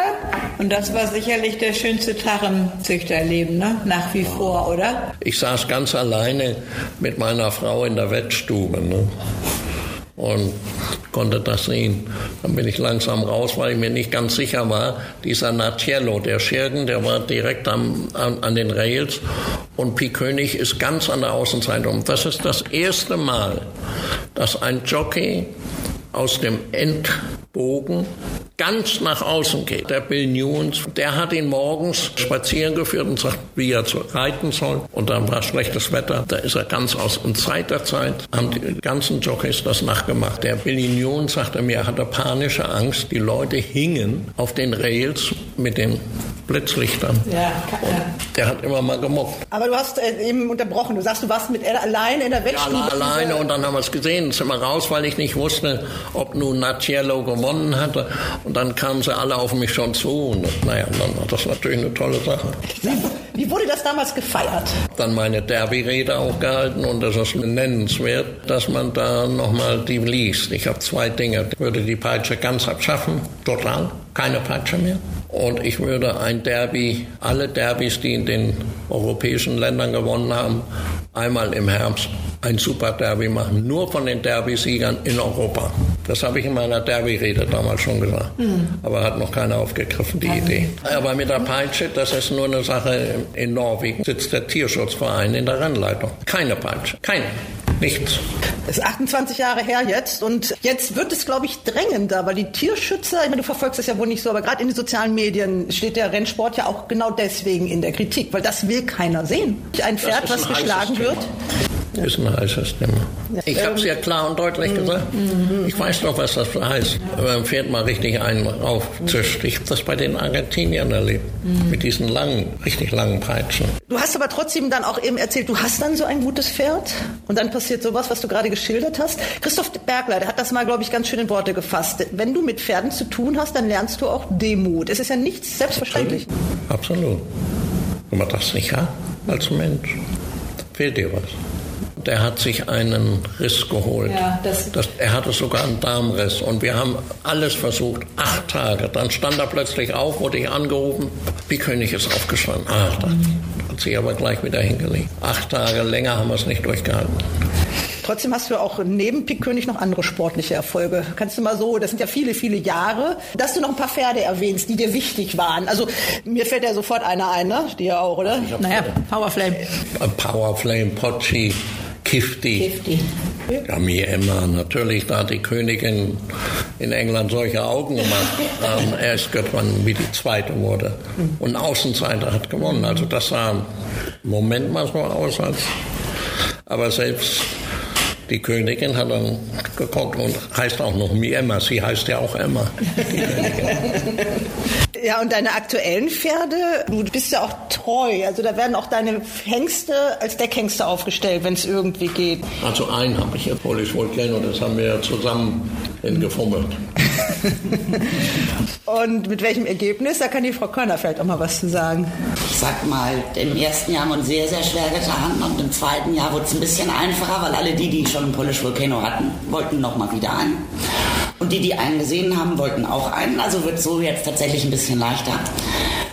und das war sicherlich der schönste Tag im Züchterleben, ne? Nach wie vor, oder? Ich saß ganz alleine mit meiner Frau in der Wettstube. Ne? und konnte das sehen. Dann bin ich langsam raus, weil ich mir nicht ganz sicher war. Dieser Naciello, der Schirgen, der war direkt am, an, an den Rails und Pi König ist ganz an der Außenseite. Und das ist das erste Mal, dass ein Jockey aus dem Endbogen ganz nach außen geht. Der Bill Newens, der hat ihn morgens spazieren geführt und sagt, wie er reiten soll. Und dann war schlechtes Wetter. Da ist er ganz aus. Und seit der Zeit haben die ganzen Jockeys das nachgemacht. Der Billy Newens sagte mir, er hatte panische Angst. Die Leute hingen auf den Rails mit den Blitzlichtern. Ja, und der hat immer mal gemobbt. Aber du hast äh, eben unterbrochen. Du sagst, du warst mit alleine in der Wettstube. Ja, alleine und dann haben wir es gesehen. Sind wir raus, weil ich nicht wusste, ob nun Naciello gewonnen hatte. Und dann kamen sie alle auf mich schon zu. Und naja, dann war das natürlich eine tolle Sache. Wie wurde das damals gefeiert? Dann meine Derby-Rede auch gehalten und das ist nennenswert, dass man da nochmal die liest. Ich habe zwei Dinge. Ich würde die Peitsche ganz abschaffen, total, keine Peitsche mehr. Und ich würde ein Derby, alle Derbys, die in den europäischen Ländern gewonnen haben, einmal im Herbst ein Super Derby machen, nur von den Derby-Siegern in Europa. Das habe ich in meiner Derby-Rede damals schon gesagt. Mhm. Aber hat noch keiner aufgegriffen, die Idee. Aber mit der Peitsche, das ist nur eine Sache, in Norwegen sitzt der Tierschutzverein in der Rennleitung. Keine Peitsche, keine. Nichts. Das ist 28 Jahre her jetzt und jetzt wird es, glaube ich, drängender, weil die Tierschützer, ich meine, du verfolgst das ja wohl nicht so, aber gerade in den sozialen Medien steht der Rennsport ja auch genau deswegen in der Kritik, weil das will keiner sehen. Ein Pferd, was geschlagen wird. Ist ein heißes Thema. Ich habe es ja klar und deutlich gesagt. Mhm. Ich weiß doch, was das heißt, wenn man ein Pferd mal richtig einen raufzischt. Ich habe das bei den Argentiniern erlebt, Mhm. mit diesen langen, richtig langen Peitschen. Du hast aber trotzdem dann auch eben erzählt, du hast dann so ein gutes Pferd und dann passiert sowas, was du gerade geschildert hast. Christoph Bergler, der hat das mal, glaube ich, ganz schön in Worte gefasst. Wenn du mit Pferden zu tun hast, dann lernst du auch Demut. Es ist ja nichts selbstverständlich. Absolut. Wenn man das nicht hat als Mensch, fehlt dir was. Der hat sich einen Riss geholt. Ja, das das, er hatte sogar einen Darmriss. Und wir haben alles versucht, acht Tage. Dann stand er plötzlich auf, wurde ich angerufen. Wie König ist aufgestanden. Ach, das hat sich aber gleich wieder hingelegt. Acht Tage länger haben wir es nicht durchgehalten. Trotzdem hast du auch neben Pikkönig noch andere sportliche Erfolge. Kannst du mal so, das sind ja viele, viele Jahre, dass du noch ein paar Pferde erwähnst, die dir wichtig waren. Also mir fällt ja sofort einer ein, ne? Dir auch, oder? naja, Powerflame. Powerflame, Potschi, Kifty. Fifty. Ja, mir Emma, natürlich, da hat die Königin in England solche Augen gemacht. Ähm, erst geworden, wie die zweite wurde. Und ein Außenseiter hat gewonnen. Also das sah im Moment mal so aus, als. Aber selbst die Königin hat dann geguckt und heißt auch noch Mi Emma. Sie heißt ja auch Emma. Ja, und deine aktuellen Pferde, du bist ja auch treu. Also da werden auch deine Hengste als Deckhengste aufgestellt, wenn es irgendwie geht. Also einen habe ich ja Polish Volcano, das haben wir ja zusammen gefummelt. Und mit welchem Ergebnis? Da kann die Frau Körner vielleicht auch mal was zu sagen. Ich sag mal, im ersten Jahr haben wir uns sehr, sehr schwer getan und im zweiten Jahr wurde es ein bisschen einfacher, weil alle die, die schon einen Polish Volcano hatten, wollten nochmal wieder einen. Und die, die einen gesehen haben, wollten auch einen. Also wird so jetzt tatsächlich ein bisschen leichter.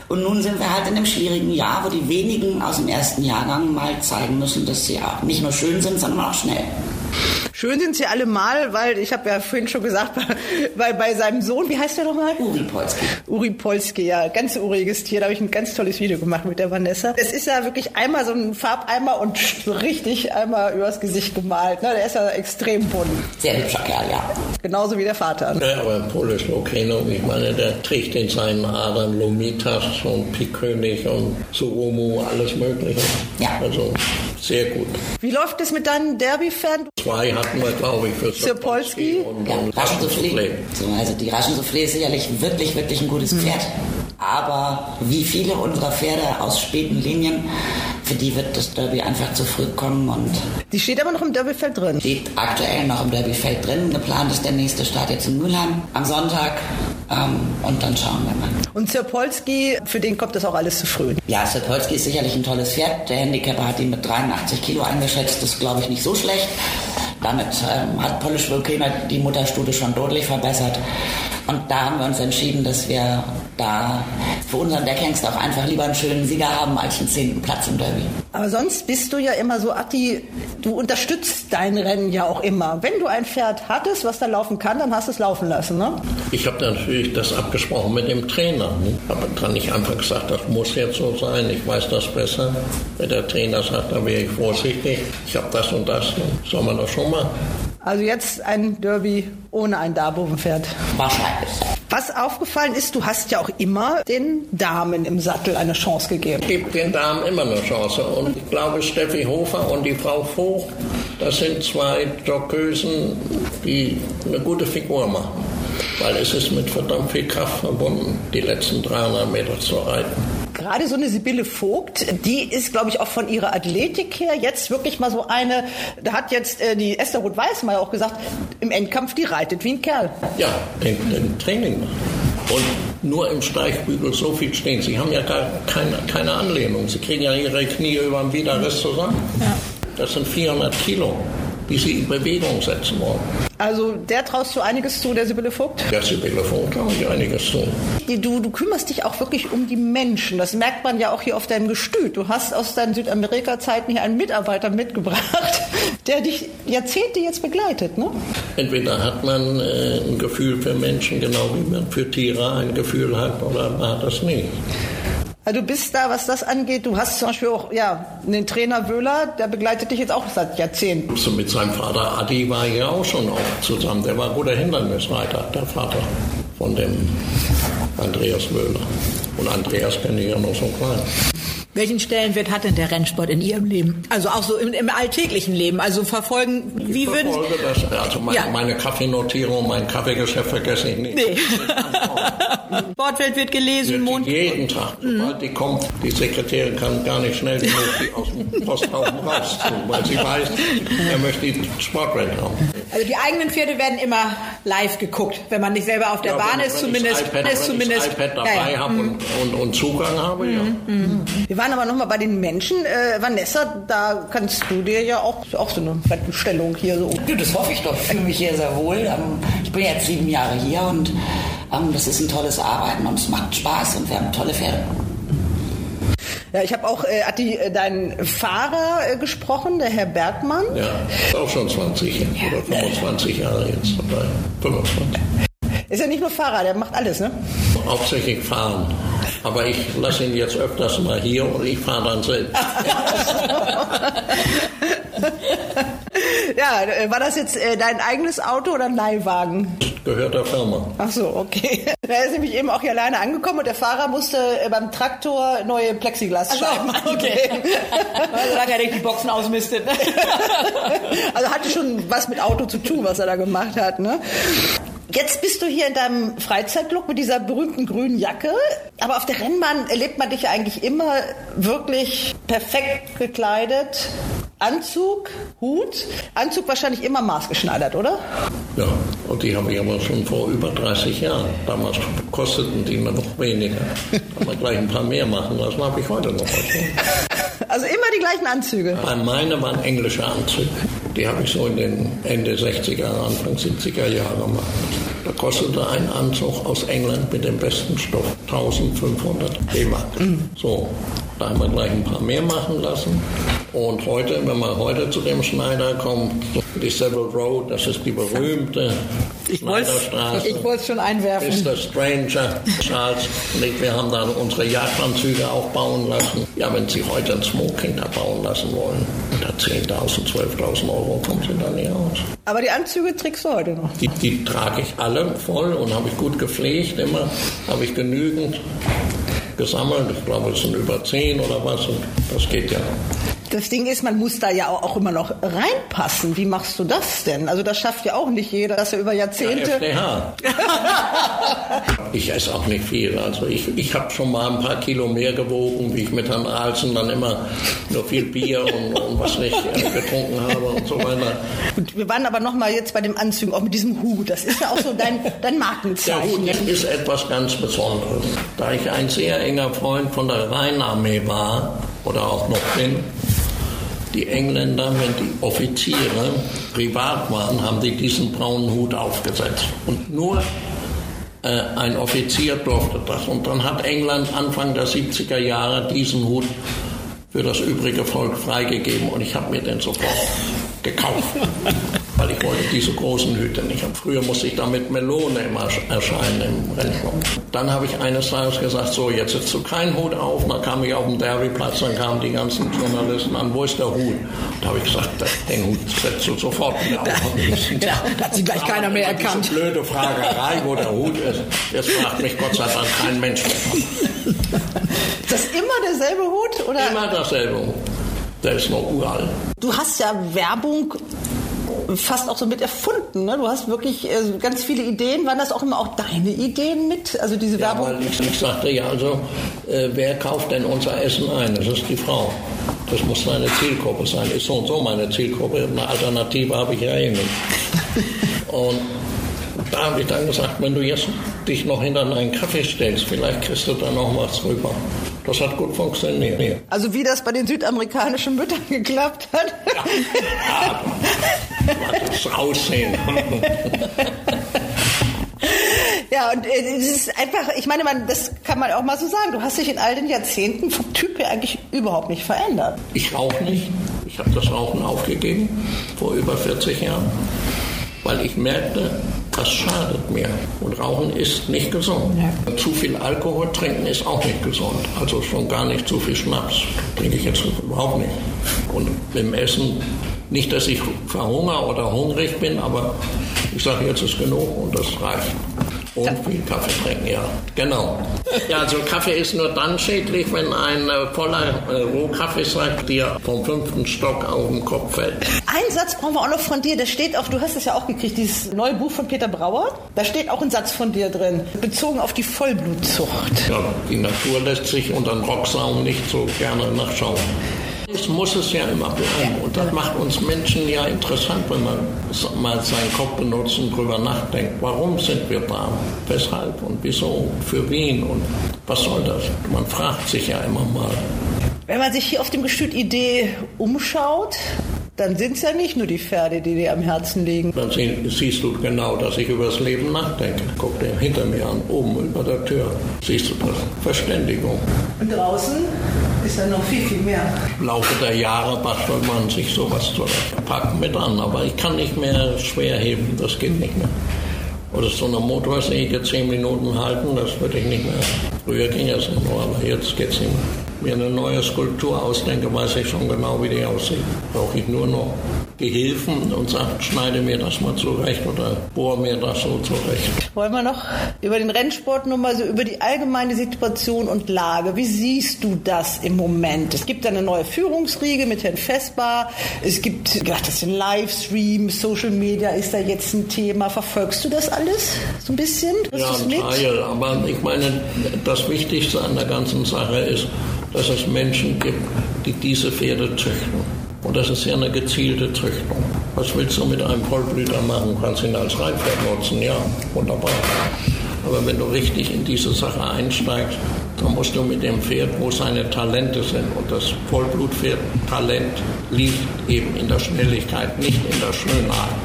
Und nun sind wir halt in einem schwierigen Jahr, wo die wenigen aus dem ersten Jahrgang mal zeigen müssen, dass sie auch nicht nur schön sind, sondern auch schnell. Schön sind sie alle mal, weil ich habe ja vorhin schon gesagt, weil bei seinem Sohn, wie heißt der nochmal? Uri Polski. Uri Polski, ja, ganz uriges Tier. Da habe ich ein ganz tolles Video gemacht mit der Vanessa. Es ist ja wirklich einmal so ein Farbeimer und richtig einmal übers Gesicht gemalt. Ne? Der ist ja extrem bunt. Sehr hübscher Kerl, ja. Genauso wie der Vater. Ja, aber Polish Volcano, ich meine, der trägt in seinen Adern Lomitas und Pikönig und Surumu, alles Mögliche. Ja. Also sehr gut. Wie läuft es mit deinen Derby-Fan? Zwei hatten wir, glaube ich, für Sirpolski. und, Ja, Raschensoufflé. So, Also die Raschensoufflé ist sicherlich wirklich, wirklich ein gutes Pferd. Aber wie viele unserer Pferde aus späten Linien, für die wird das Derby einfach zu früh kommen und Die steht aber noch im Derbyfeld drin. steht aktuell noch im Derbyfeld drin. Geplant ist der nächste Start jetzt in Mülheim am Sonntag. Ähm, und dann schauen wir mal. Und Sirpolski, für den kommt das auch alles zu früh. Ja, Sapolsky ist sicherlich ein tolles Pferd. Der Handicapper hat ihn mit 83 Kilo eingeschätzt. Das ist, glaube ich, nicht so schlecht. Damit ähm, hat Polish Volcano die Mutterstute schon deutlich verbessert. Und da haben wir uns entschieden, dass wir da für unseren Deckhengst auch einfach lieber einen schönen Sieger haben als einen zehnten Platz im Derby. Aber sonst bist du ja immer so, Atti, du unterstützt dein Rennen ja auch immer. Wenn du ein Pferd hattest, was da laufen kann, dann hast du es laufen lassen, ne? Ich habe natürlich das abgesprochen mit dem Trainer. Ne? Habe dann nicht einfach gesagt, das muss jetzt so sein, ich weiß das besser. Wenn der Trainer sagt, dann wäre ich vorsichtig, ich habe das und das, ne? soll man das schon machen. Also jetzt ein Derby ohne ein Darbovenpferd. Wahrscheinlich. Was aufgefallen ist, du hast ja auch immer den Damen im Sattel eine Chance gegeben. Ich gebe den Damen immer eine Chance. Und ich glaube, Steffi Hofer und die Frau Vogt, das sind zwei Jockösen, die eine gute Figur machen. Weil es ist mit verdammt viel Kraft verbunden, die letzten 300 Meter zu reiten. Gerade so eine Sibylle Vogt, die ist, glaube ich, auch von ihrer Athletik her jetzt wirklich mal so eine, da hat jetzt äh, die Esther Roth-Weißmeier auch gesagt, im Endkampf, die reitet wie ein Kerl. Ja, den, den Training machen. Und nur im Steigbügel so viel stehen. Sie haben ja gar keine, keine Anlehnung. Sie kriegen ja ihre Knie über den Widerriss zusammen. Das sind 400 Kilo, die Sie in Bewegung setzen wollen. Also der traust du einiges zu, der Sibylle Vogt? Der Sibylle Vogt kann ich einiges tun. Du, du kümmerst dich auch wirklich um die Menschen. Das merkt man ja auch hier auf deinem Gestüt. Du hast aus deinen Südamerika-Zeiten hier einen Mitarbeiter mitgebracht, der dich Jahrzehnte jetzt begleitet, ne? Entweder hat man äh, ein Gefühl für Menschen, genau wie man für Tiere ein Gefühl hat, oder man hat das nicht. Also du bist da, was das angeht. Du hast zum Beispiel auch ja, den Trainer Wöhler, der begleitet dich jetzt auch seit Jahrzehnten. So mit seinem Vater Adi war ich ja auch schon auch zusammen. Der war ein guter Hindernisreiter, der Vater von dem Andreas Wöhler. Und Andreas kenne ich ja noch so klein. Welchen Stellenwert hat denn der Rennsport in Ihrem Leben? Also auch so im, im alltäglichen Leben. Also verfolgen, wie ich würden verfolge das. Also meine, Ja. meine Kaffeenotierung, mein Kaffeegeschäft vergesse ich nicht. Nee. Sportwelt wird gelesen, Mond. Jeden Tag. Sobald die kommt, die Sekretärin kann gar nicht schnell genug die aus dem Posthaufen raus weil sie weiß, er möchte die Sportwelt haben. Also die eigenen Pferde werden immer live geguckt, wenn man nicht selber auf der Ja, Bahn wenn, ist, wenn zumindest. Ich iPad, ist wenn zumindest ich das iPad dabei ja, habe und, und, und Zugang habe, ja. Wir waren aber noch mal bei den Menschen. Äh, Vanessa, da kannst du dir ja auch, auch so eine Stellung hier so. Ja, das hoffe ich doch. Ich fühle mich hier sehr wohl. Ähm, Ich bin jetzt sieben Jahre hier und ähm, das ist ein tolles Arbeiten und es macht Spaß und wir haben tolle Pferde. Ja, ich habe auch, äh, hat die, äh, deinen Fahrer äh, gesprochen, der Herr Bergmann. Ja, ist auch schon 20 oder 25 Jahre jetzt dabei. 25. Ist ja nicht nur Fahrer, der macht alles, ne? Hauptsächlich fahren. Aber ich lasse ihn jetzt öfters mal hier und ich fahre dann selbst. Ja, äh, war das jetzt äh, dein eigenes Auto oder ein Leihwagen? Gehört der Firma. Ach so, okay. Er ist nämlich eben auch hier alleine angekommen und der Fahrer musste äh, beim Traktor neue Plexiglasscheiben Ach so, okay. anbringen. Solange er nicht die Boxen ausmistet. Also hatte schon was mit Auto zu tun, was er da gemacht hat, ne? Jetzt bist du hier in deinem Freizeitlook mit dieser berühmten grünen Jacke. Aber auf der Rennbahn erlebt man dich ja eigentlich immer wirklich perfekt gekleidet. Anzug, Hut. Anzug wahrscheinlich immer maßgeschneidert, oder? Ja, und die habe ich aber schon vor über 30 Jahren. Damals kosteten die mir noch weniger. Kann man gleich ein paar mehr machen lassen, habe ich heute noch was. Also immer die gleichen Anzüge. Meine waren englische Anzüge. Die habe ich so in den Ende 60er, Anfang 70er Jahre gemacht. Da kostete ein Anzug aus England mit dem besten Stoff 1500 D-Mark. So, da haben wir gleich ein paar mehr machen lassen. Und heute, wenn man heute zu dem Schneider kommt, die Savile Road, das ist die berühmte Schneiderstraße. Ich wollte es schon einwerfen. Mr. Stranger, Charles und ich, wir haben dann unsere Jagdanzüge auch bauen lassen. Ja, wenn Sie heute ein Smoking da bauen lassen wollen, unter 10.000, 12.000 Euro kommt Sie da nicht aus. Aber die Anzüge trägst du heute noch. Die, die trage ich alle voll und habe ich gut gepflegt immer, habe ich genügend gesammelt. Ich glaube, es sind über 10 oder was und das geht ja. Das Ding ist, man muss da ja auch immer noch reinpassen. Wie machst du das denn? Also das schafft ja auch nicht jeder, dass er über Jahrzehnte... FDH. Ich esse auch nicht viel. Also ich, ich habe schon mal ein paar Kilo mehr gewogen, wie ich mit Herrn Alsen dann immer nur viel Bier und, und was nicht äh, getrunken habe und so weiter. Und wir waren aber noch mal jetzt bei dem Anzug, auch mit diesem Hut. Das ist ja auch so dein, dein Der Markenzeichen. Hut ist etwas ganz Besonderes. Da ich ein sehr enger Freund von der Rheinarmee war oder auch noch bin, die Engländer, wenn die Offiziere privat waren, haben die diesen braunen Hut aufgesetzt. Und nur äh, ein Offizier durfte das. Und dann hat England Anfang der 70er Jahre diesen Hut für das übrige Volk freigegeben und ich habe mir den sofort gekauft. Weil ich wollte diese großen Hüte nicht haben. Früher musste ich da mit Melone immer erscheinen im Rennflug. Dann habe ich eines Tages gesagt, so, jetzt setzt du keinen Hut auf. Dann kam ich auf den Derbyplatz, dann kamen die ganzen Journalisten an, wo ist der Hut? Da habe ich gesagt, den Hut setzt du sofort wieder auf. Genau, da hat sie gleich keiner mehr erkannt. Diese blöde Fragerei, wo der Hut ist. Jetzt fragt mich Gott sei Dank kein Mensch mehr. Ist das immer derselbe Hut? Oder? Immer dasselbe. Der ist noch uralt. Du hast ja Werbung fast auch so mit erfunden. Ne? Du hast wirklich äh, ganz viele Ideen. Waren das auch immer auch deine Ideen mit? Also diese Ja, Werbung? ich sagte ja, also, äh, wer kauft denn unser Essen ein? Das ist die Frau. Das muss meine Zielgruppe sein. Ist so und so meine Zielgruppe. Eine Alternative habe ich ja eh nicht. Und da habe ich dann gesagt, wenn du jetzt dich noch hinter einen Kaffee stellst, vielleicht kriegst du da noch was rüber. Das hat gut funktioniert. Also wie das bei den südamerikanischen Müttern geklappt hat. Ja, lass es raussehen. Ja, und äh, es ist einfach, ich meine, man, das kann man auch mal so sagen. Du hast dich in all den Jahrzehnten vom Typ her eigentlich überhaupt nicht verändert. Ich rauche nicht. Ich habe das Rauchen aufgegeben vor über 40 Jahren, weil ich merkte, das schadet mir. Und Rauchen ist nicht gesund. Zu viel Alkohol trinken ist auch nicht gesund. Also schon gar nicht zu viel Schnaps. Trinke ich jetzt überhaupt nicht. Und beim Essen, nicht, dass ich verhungere oder hungrig bin, aber ich sage, jetzt ist genug und das reicht. Und viel Kaffee trinken, ja. Genau. Ja, also Kaffee ist nur dann schädlich, wenn ein äh, voller äh, Rohkaffeesack dir vom fünften Stock auf den Kopf fällt. Einen Satz brauchen wir auch noch von dir. Der steht auch, du hast es ja auch gekriegt, dieses neue Buch von Peter Brauer. Da steht auch ein Satz von dir drin, bezogen auf die Vollblutzucht. Ja, die Natur lässt sich unter den Rocksaum nicht so gerne nachschauen. Es muss es ja immer bleiben. Und das macht uns Menschen ja interessant, wenn man mal seinen Kopf benutzt und drüber nachdenkt. Warum sind wir da? Weshalb und wieso? Für wen? Und was soll das? Man fragt sich ja immer mal. Wenn man sich hier auf dem Gestüt Idee umschaut, dann sind es ja nicht nur die Pferde, die dir am Herzen liegen. Dann siehst du genau, dass ich über das Leben nachdenke. Guck dir hinter mir an, oben über der Tür. Siehst du das? Verständigung. Und draußen ist ja noch viel, viel mehr. Im Laufe der Jahre bastelt man sich sowas zurecht. Packen mit an, aber ich kann nicht mehr schwer heben. Das geht nicht mehr. Oder so eine Motorsäge zehn Minuten halten, das würde ich nicht mehr. Früher ging es nur, aber jetzt geht es nicht mehr mir eine neue Skulptur ausdenke, weiß ich schon genau, wie die aussieht. Brauche ich nur noch Gehilfen und sagt, schneide mir das mal zurecht oder bohr mir das so zurecht. Wollen wir noch über den Rennsport nochmal so über die allgemeine Situation und Lage. Wie siehst du das im Moment? Es gibt eine neue Führungsriege mit Herrn Vespa. Es gibt, gedacht, das sind Livestream, Social Media ist da jetzt ein Thema. Verfolgst du das alles so ein bisschen? ja, ein Teil. Aber ich meine, das Wichtigste an der ganzen Sache ist, dass es Menschen gibt, die diese Pferde züchten. Und das ist ja eine gezielte Züchtung. Was willst du mit einem Vollblüter machen? Kannst ihn als Reitpferd nutzen, ja, wunderbar. Aber wenn du richtig in diese Sache einsteigst, dann musst du mit dem Pferd, wo seine Talente sind. Und das Vollblutpferd-Talent liegt eben in der Schnelligkeit, nicht in der Schönheit.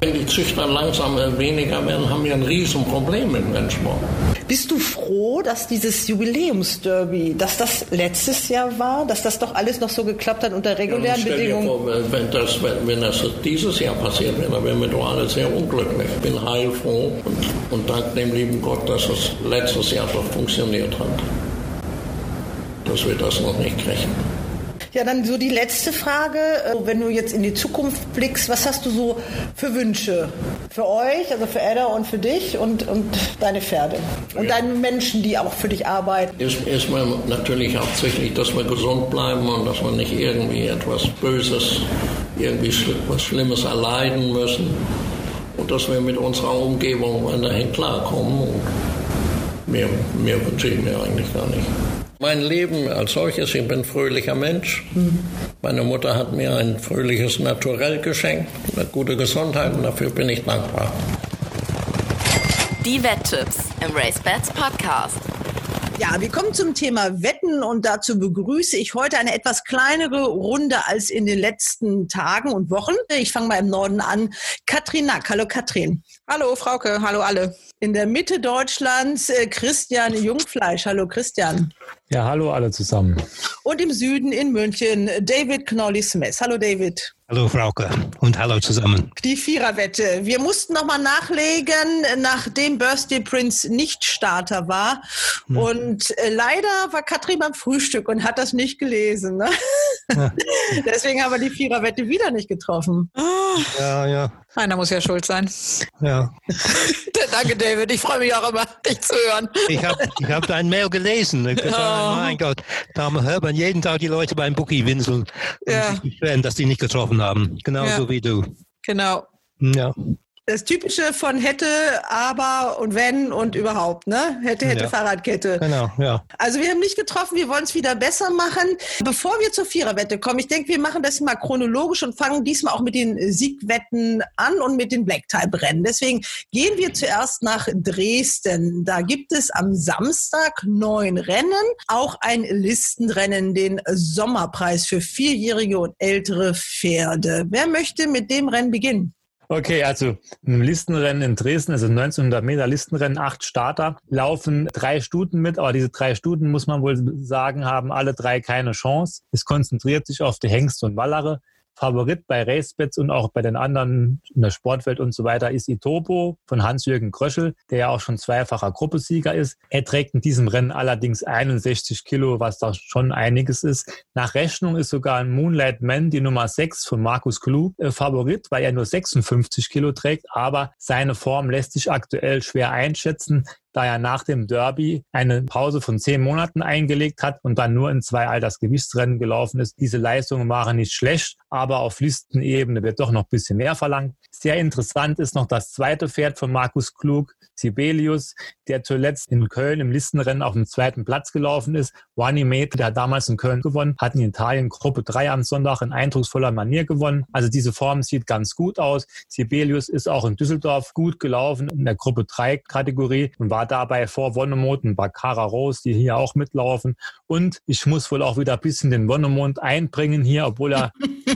Wenn die Züchter langsam weniger werden, haben wir ein Riesenproblem im Rennsport. Bist du froh, dass dieses Jubiläumsderby, dass das letztes Jahr war, dass das doch alles noch so geklappt hat unter regulären ja, Bedingungen? Vor, wenn, das, wenn, wenn, das dieses Jahr passiert wäre, dann wären wir doch alle sehr unglücklich. Ich bin heilfroh und, und dank dem lieben Gott, dass es letztes Jahr doch funktioniert hat. Dass wir das noch nicht kriegen. Ja, dann so die letzte Frage. Äh, wenn du jetzt in die Zukunft blickst, was hast du so für Wünsche? Für euch, also für Edda und für dich und, und deine Pferde? Und ja. deine Menschen, die auch für dich arbeiten? Erstmal natürlich hauptsächlich, dass wir gesund bleiben und dass wir nicht irgendwie etwas Böses, irgendwie was Schlimmes erleiden müssen. Und dass wir mit unserer Umgebung weiterhin klarkommen. Und mehr, mehr wünsche ich mir eigentlich gar nicht. Mein Leben als solches, ich bin fröhlicher Mensch. Meine Mutter hat mir ein fröhliches Naturell geschenkt, eine gute Gesundheit und dafür bin ich dankbar. Die Wetttipps im Race Bats Podcast. Ja, wir kommen zum Thema Wetten und dazu begrüße ich heute eine etwas kleinere Runde als in den letzten Tagen und Wochen. Ich fange mal im Norden an. Katrin Nack. Hallo Katrin. Hallo Frauke, hallo alle. In der Mitte Deutschlands äh, Christian Jungfleisch. Hallo Christian. Ja, hallo alle zusammen. Und im Süden in München David Knolly-Smith. Hallo David. Hallo Frauke und hallo zusammen. Die Viererwette. Wir mussten nochmal nachlegen, nachdem Birthday Prince nicht Starter war. Hm. Und äh, leider war Katrin beim Frühstück und hat das nicht gelesen. Ne? Ja. Deswegen haben wir die Viererwette wieder nicht getroffen. Ja, ja. Einer muss ja schuld sein. Ja. Danke, David. Ich freue mich auch immer, dich zu hören. Ich habe ich hab dein Mail gelesen. Gesagt, oh. Mein Gott, da hört man jeden Tag die Leute beim Bookie winseln ja. und sich beschweren, dass die nicht getroffen haben. Genauso ja. wie du. Genau. Ja das Typische von hätte, aber und wenn und überhaupt, ne? Hätte, hätte, ja. Fahrradkette. Genau, ja. Also wir haben nicht getroffen, wir wollen es wieder besser machen. Bevor wir zur Viererwette kommen, ich denke, wir machen das mal chronologisch und fangen diesmal auch mit den Siegwetten an und mit den Black-Type-Rennen. Deswegen gehen wir zuerst nach Dresden. Da gibt es am Samstag neun Rennen, auch ein Listenrennen, den Sommerpreis für vierjährige und ältere Pferde. Wer möchte mit dem Rennen beginnen? Okay, also im Listenrennen in Dresden, also 1900 Meter Listenrennen, acht Starter, laufen drei Stuten mit, aber diese drei Stuten, muss man wohl sagen, haben alle drei keine Chance. Es konzentriert sich auf die Hengste und Wallere. Favorit bei Racebets und auch bei den anderen in der Sportwelt und so weiter ist Itopo von Hans-Jürgen Kröschel, der ja auch schon zweifacher Gruppesieger ist. Er trägt in diesem Rennen allerdings 61 Kilo, was da schon einiges ist. Nach Rechnung ist sogar ein Moonlight Man, die Nummer 6 von Markus Klug, äh, Favorit, weil er nur 56 Kilo trägt, aber seine Form lässt sich aktuell schwer einschätzen. Da er nach dem Derby eine Pause von zehn Monaten eingelegt hat und dann nur in zwei Altersgewichtsrennen gelaufen ist. Diese Leistungen waren nicht schlecht, aber auf Listenebene wird doch noch ein bisschen mehr verlangt. Sehr interessant ist noch das zweite Pferd von Markus Klug, Sibelius, der zuletzt in Köln im Listenrennen auf dem zweiten Platz gelaufen ist. Wanimate, der hat damals in Köln gewonnen, hat in Italien Gruppe 3 am Sonntag in eindrucksvoller Manier gewonnen. Also diese Form sieht ganz gut aus. Sibelius ist auch in Düsseldorf gut gelaufen in der Gruppe 3 Kategorie und war dabei vor Wonnemond und Baccara Rose, die hier auch mitlaufen. Und ich muss wohl auch wieder ein bisschen den Wonnemond einbringen hier, obwohl er...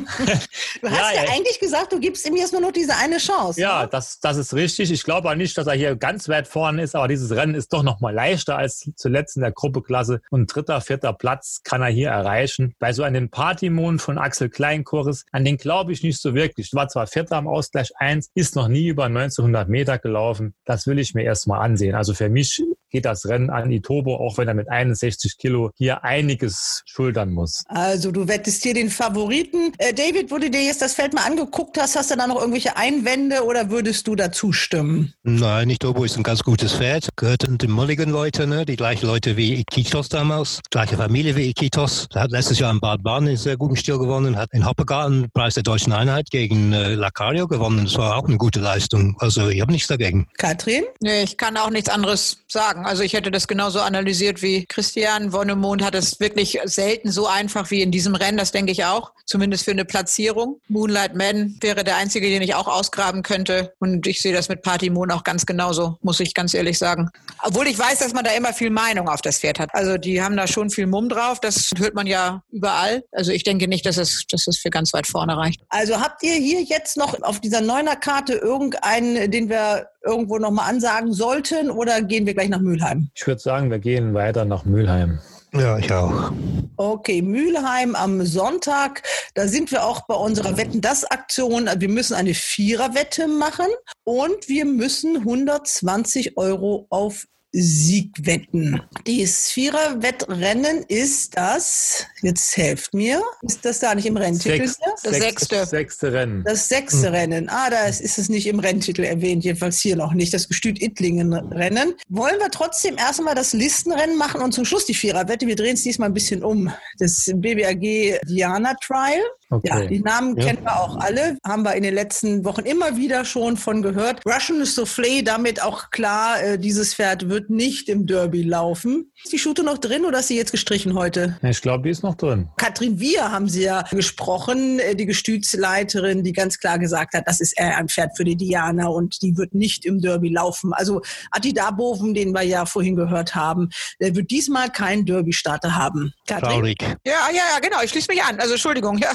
du hast ja, ja, eigentlich gesagt, du gibst ihm jetzt nur noch diese eine Chance. Ja, ne? das, das ist richtig. Ich glaube auch nicht, dass er hier ganz weit vorne ist, aber dieses Rennen ist doch noch mal leichter als zuletzt in der Gruppeklasse. Und dritter, vierter Platz kann er hier erreichen. Bei so einem Partymond von Axel Kleinkurs, an den glaube ich nicht so wirklich. War zwar vierter am Ausgleich 1, ist noch nie über 1900 Meter gelaufen. Das will ich mir erst mal ansehen. Also für mich geht das Rennen an Itobo, auch wenn er mit 61 Kilo hier einiges schultern muss. Also du wettest hier den Favoriten. Äh, David, wo du dir jetzt das Feld mal angeguckt hast, hast du da noch irgendwelche Einwände oder würdest du dazu stimmen? Nein, Itobo ist ein ganz gutes Pferd. Gehört den Mulligan-Leute, ne? die gleichen Leute wie Iquitos damals, gleiche Familie wie Iquitos. Er hat letztes Jahr in Bad Bahn in sehr guten Stil gewonnen, hat in Hoppegarten Preis der Deutschen Einheit gegen äh, Lacario gewonnen. Das war auch eine gute Leistung. Also ich habe nichts dagegen. Katrin? Nee, ich kann auch nichts anderes sagen sagen. Also ich hätte das genauso analysiert wie Christian. Wonnemond hat es wirklich selten so einfach wie in diesem Rennen, das denke ich auch. Zumindest für eine Platzierung. Moonlight Man wäre der einzige, den ich auch ausgraben könnte. Und ich sehe das mit Party Moon auch ganz genauso, muss ich ganz ehrlich sagen. Obwohl ich weiß, dass man da immer viel Meinung auf das Pferd hat. Also die haben da schon viel Mumm drauf. Das hört man ja überall. Also ich denke nicht, dass es, dass es für ganz weit vorne reicht. Also habt ihr hier jetzt noch auf dieser Neuner-Karte irgendeinen, den wir irgendwo nochmal ansagen sollten oder gehen wir gleich nach Mülheim? Ich würde sagen, wir gehen weiter nach Mülheim. Ja, ich auch. Okay, Mülheim am Sonntag. Da sind wir auch bei unserer Wetten das Aktion. Wir müssen eine Viererwette machen und wir müssen 120 Euro auf Siegwetten. Das Vierer-Wettrennen ist das, jetzt helft mir, ist das da nicht im Renntitel? Sechs, das sechste. Das sechste Rennen. Das sechste hm. Rennen. Ah, da ist es nicht im Renntitel erwähnt, jedenfalls hier noch nicht. Das Gestüt Ittlingen-Rennen. Wollen wir trotzdem erstmal das Listenrennen machen und zum Schluss die Viererwette? Wir drehen es diesmal ein bisschen um. Das BBAG Diana Trial. Okay. Ja, die Namen ja. kennen wir auch alle, haben wir in den letzten Wochen immer wieder schon von gehört. Russian Soufflé, damit auch klar, äh, dieses Pferd wird nicht im Derby laufen. Ist die Schute noch drin oder ist sie jetzt gestrichen heute? Ich glaube, die ist noch drin. Katrin Wir haben sie ja gesprochen, äh, die Gestütsleiterin, die ganz klar gesagt hat, das ist eher ein Pferd für die Diana und die wird nicht im Derby laufen. Also Attila Boven, den wir ja vorhin gehört haben, der wird diesmal keinen Derby-Starter haben. Katrin? Traurig. Ja, ja, ja, genau. Ich schließe mich an. Also Entschuldigung, ja.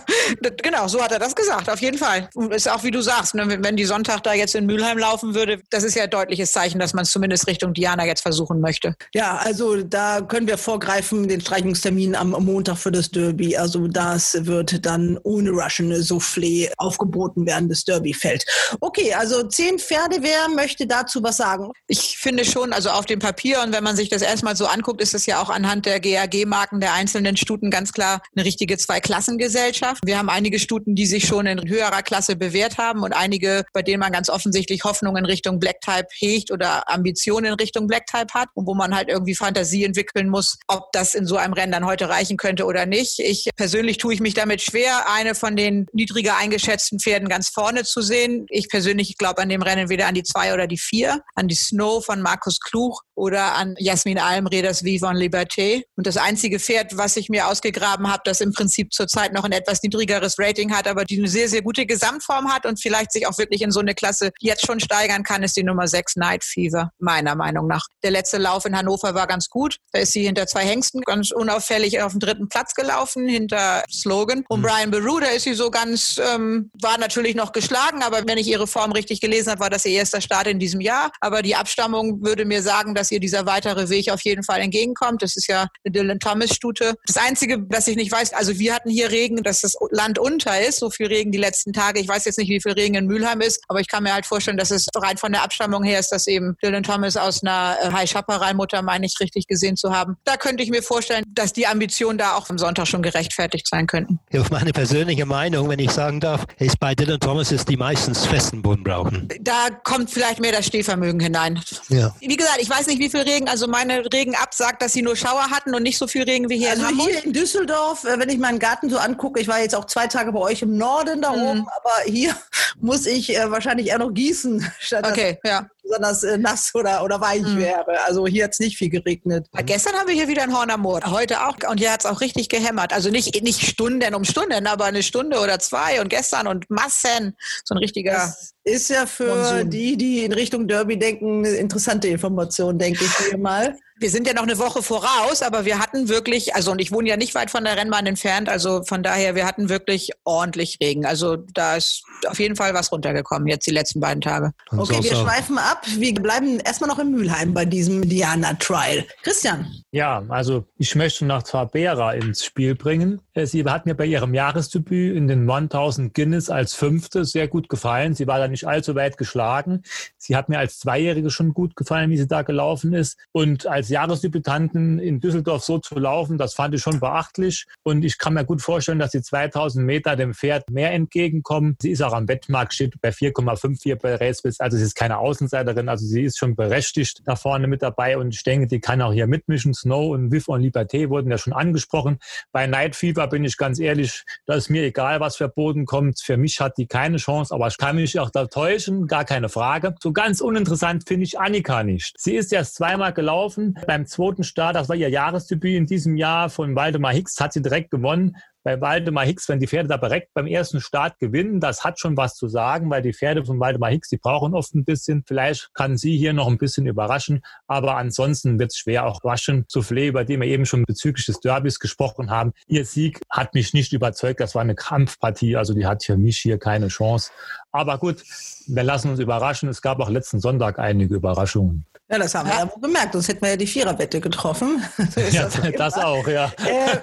Genau, so hat er das gesagt, auf jeden Fall. Ist auch wie du sagst, ne, wenn die Sonntag da jetzt in Mülheim laufen würde, das ist ja ein deutliches Zeichen, dass man es zumindest Richtung Diana jetzt versuchen möchte. Ja, also da können wir vorgreifen, den Streichungstermin am Montag für das Derby. Also das wird dann ohne Russian Soufflé aufgeboten werden, das Derbyfeld. Okay, also zehn Pferde, wer möchte dazu was sagen? Ich finde schon, also auf dem Papier und wenn man sich das erstmal so anguckt, ist es ja auch anhand der GAG-Marken der einzelnen Stuten ganz klar eine richtige Zweiklassengesellschaft. Wir wir haben einige Stuten, die sich schon in höherer Klasse bewährt haben und einige, bei denen man ganz offensichtlich Hoffnung in Richtung Black Type hegt oder Ambitionen in Richtung Black Type hat und wo man halt irgendwie Fantasie entwickeln muss, ob das in so einem Rennen dann heute reichen könnte oder nicht. Ich persönlich tue ich mich damit schwer, eine von den niedriger eingeschätzten Pferden ganz vorne zu sehen. Ich persönlich glaube an dem Rennen weder an die zwei oder die vier, an die Snow von Markus Kluch oder an Jasmin Almreders Vivon Liberté. Und das einzige Pferd, was ich mir ausgegraben habe, das im Prinzip zurzeit noch ein etwas niedriger niedrigeres Rating hat, aber die eine sehr, sehr gute Gesamtform hat und vielleicht sich auch wirklich in so eine Klasse jetzt schon steigern kann, ist die Nummer 6 Night Fever, meiner Meinung nach. Der letzte Lauf in Hannover war ganz gut. Da ist sie hinter zwei Hengsten ganz unauffällig auf den dritten Platz gelaufen, hinter Slogan. Und mhm. Brian Beru, da ist sie so ganz, ähm, war natürlich noch geschlagen, aber wenn ich ihre Form richtig gelesen habe, war das ihr erster Start in diesem Jahr. Aber die Abstammung würde mir sagen, dass ihr dieser weitere Weg auf jeden Fall entgegenkommt. Das ist ja eine Dylan Thomas Stute. Das Einzige, was ich nicht weiß, also wir hatten hier Regen, dass das Land unter ist. So viel Regen die letzten Tage. Ich weiß jetzt nicht, wie viel Regen in Mülheim ist, aber ich kann mir halt vorstellen, dass es rein von der Abstammung her ist, dass eben Dylan Thomas aus einer äh, High Chaparral-Mutter, meine ich, richtig gesehen zu haben. Da könnte ich mir vorstellen, dass die Ambitionen da auch am Sonntag schon gerechtfertigt sein könnten. Ja, meine persönliche Meinung, wenn ich sagen darf, ist bei Dylan Thomas, ist die meistens festen Boden brauchen. Da kommt vielleicht mehr das Stehvermögen hinein. Ja. Wie gesagt, ich weiß nicht, wie viel Regen. Also meine Regen-App sagt, dass sie nur Schauer hatten und nicht so viel Regen wie hier Also in Hamburg. hier in Düsseldorf, äh, wenn ich meinen Garten so angucke, ich war jetzt auch zwei Tage bei euch im Norden da Mhm. oben, aber hier muss ich äh, wahrscheinlich eher noch gießen, statt Okay, ja. Es besonders äh, nass oder, oder weich Mhm. wäre. Also hier hat es nicht viel geregnet. Gestern haben wir hier wieder ein Horn am Moor. Heute auch. Und hier hat es auch richtig gehämmert. Also nicht, nicht Stunden um Stunden, aber eine Stunde oder zwei und gestern und Massen. So ein richtiger. Das ist ja für Monsun. die, die in Richtung Derby denken, eine interessante Information, denke ich mir mal. Wir sind ja noch eine Woche voraus, aber wir hatten wirklich, also und ich wohne ja nicht weit von der Rennbahn entfernt, also von daher, wir hatten wirklich ordentlich Regen. Also da ist auf jeden Fall was runtergekommen jetzt die letzten beiden Tage. Und Okay, wir so- schweifen ab. Wir bleiben erstmal noch in Mülheim bei diesem Diana Trial. Christian, Ja, also ich möchte nach Tabera ins Spiel bringen. Äh, Sie hat mir bei ihrem Jahresdebüt in den 1000 Guinness als Fünfte sehr gut gefallen. Sie war da nicht allzu weit geschlagen. Sie hat mir als Zweijährige schon gut gefallen, wie sie da gelaufen ist. Und als Jahresdebütanten in Düsseldorf so zu laufen, das fand ich schon beachtlich. Und ich kann mir gut vorstellen, dass die 2000 Meter dem Pferd mehr entgegenkommen. Sie ist auch am Wettmarkt, steht bei 4,54 bei Racebits. Also sie ist keine Außenseiterin, also sie ist schon berechtigt da vorne mit dabei. Und ich denke, die kann auch hier mitmischen. Snow und Viv und Liberté wurden ja schon angesprochen. Bei Night Fever bin ich ganz ehrlich, da ist mir egal, was für Boden kommt. Für mich hat die keine Chance, aber ich kann mich auch da täuschen, gar keine Frage. So ganz uninteressant finde ich Annika nicht. Sie ist erst zweimal gelaufen. Beim zweiten Start, das war ihr Jahresdebüt in diesem Jahr von Waldemar Hicks, hat sie direkt gewonnen bei Waldemar Hicks, wenn die Pferde da direkt beim ersten Start gewinnen, das hat schon was zu sagen, weil die Pferde von Waldemar Hicks, die brauchen oft ein bisschen. Vielleicht kann sie hier noch ein bisschen überraschen, aber ansonsten wird es schwer auch waschen. Soufflé, über die wir eben schon bezüglich des Derbys gesprochen haben, ihr Sieg hat mich nicht überzeugt. Das war eine Kampfpartie, also die hat für mich hier keine Chance. Aber gut, wir lassen uns überraschen. Es gab auch letzten Sonntag einige Überraschungen. Ja, das haben wir ja wohl gemerkt, sonst hätten wir ja die Viererwette getroffen. So Ja, das das auch, ja. Äh,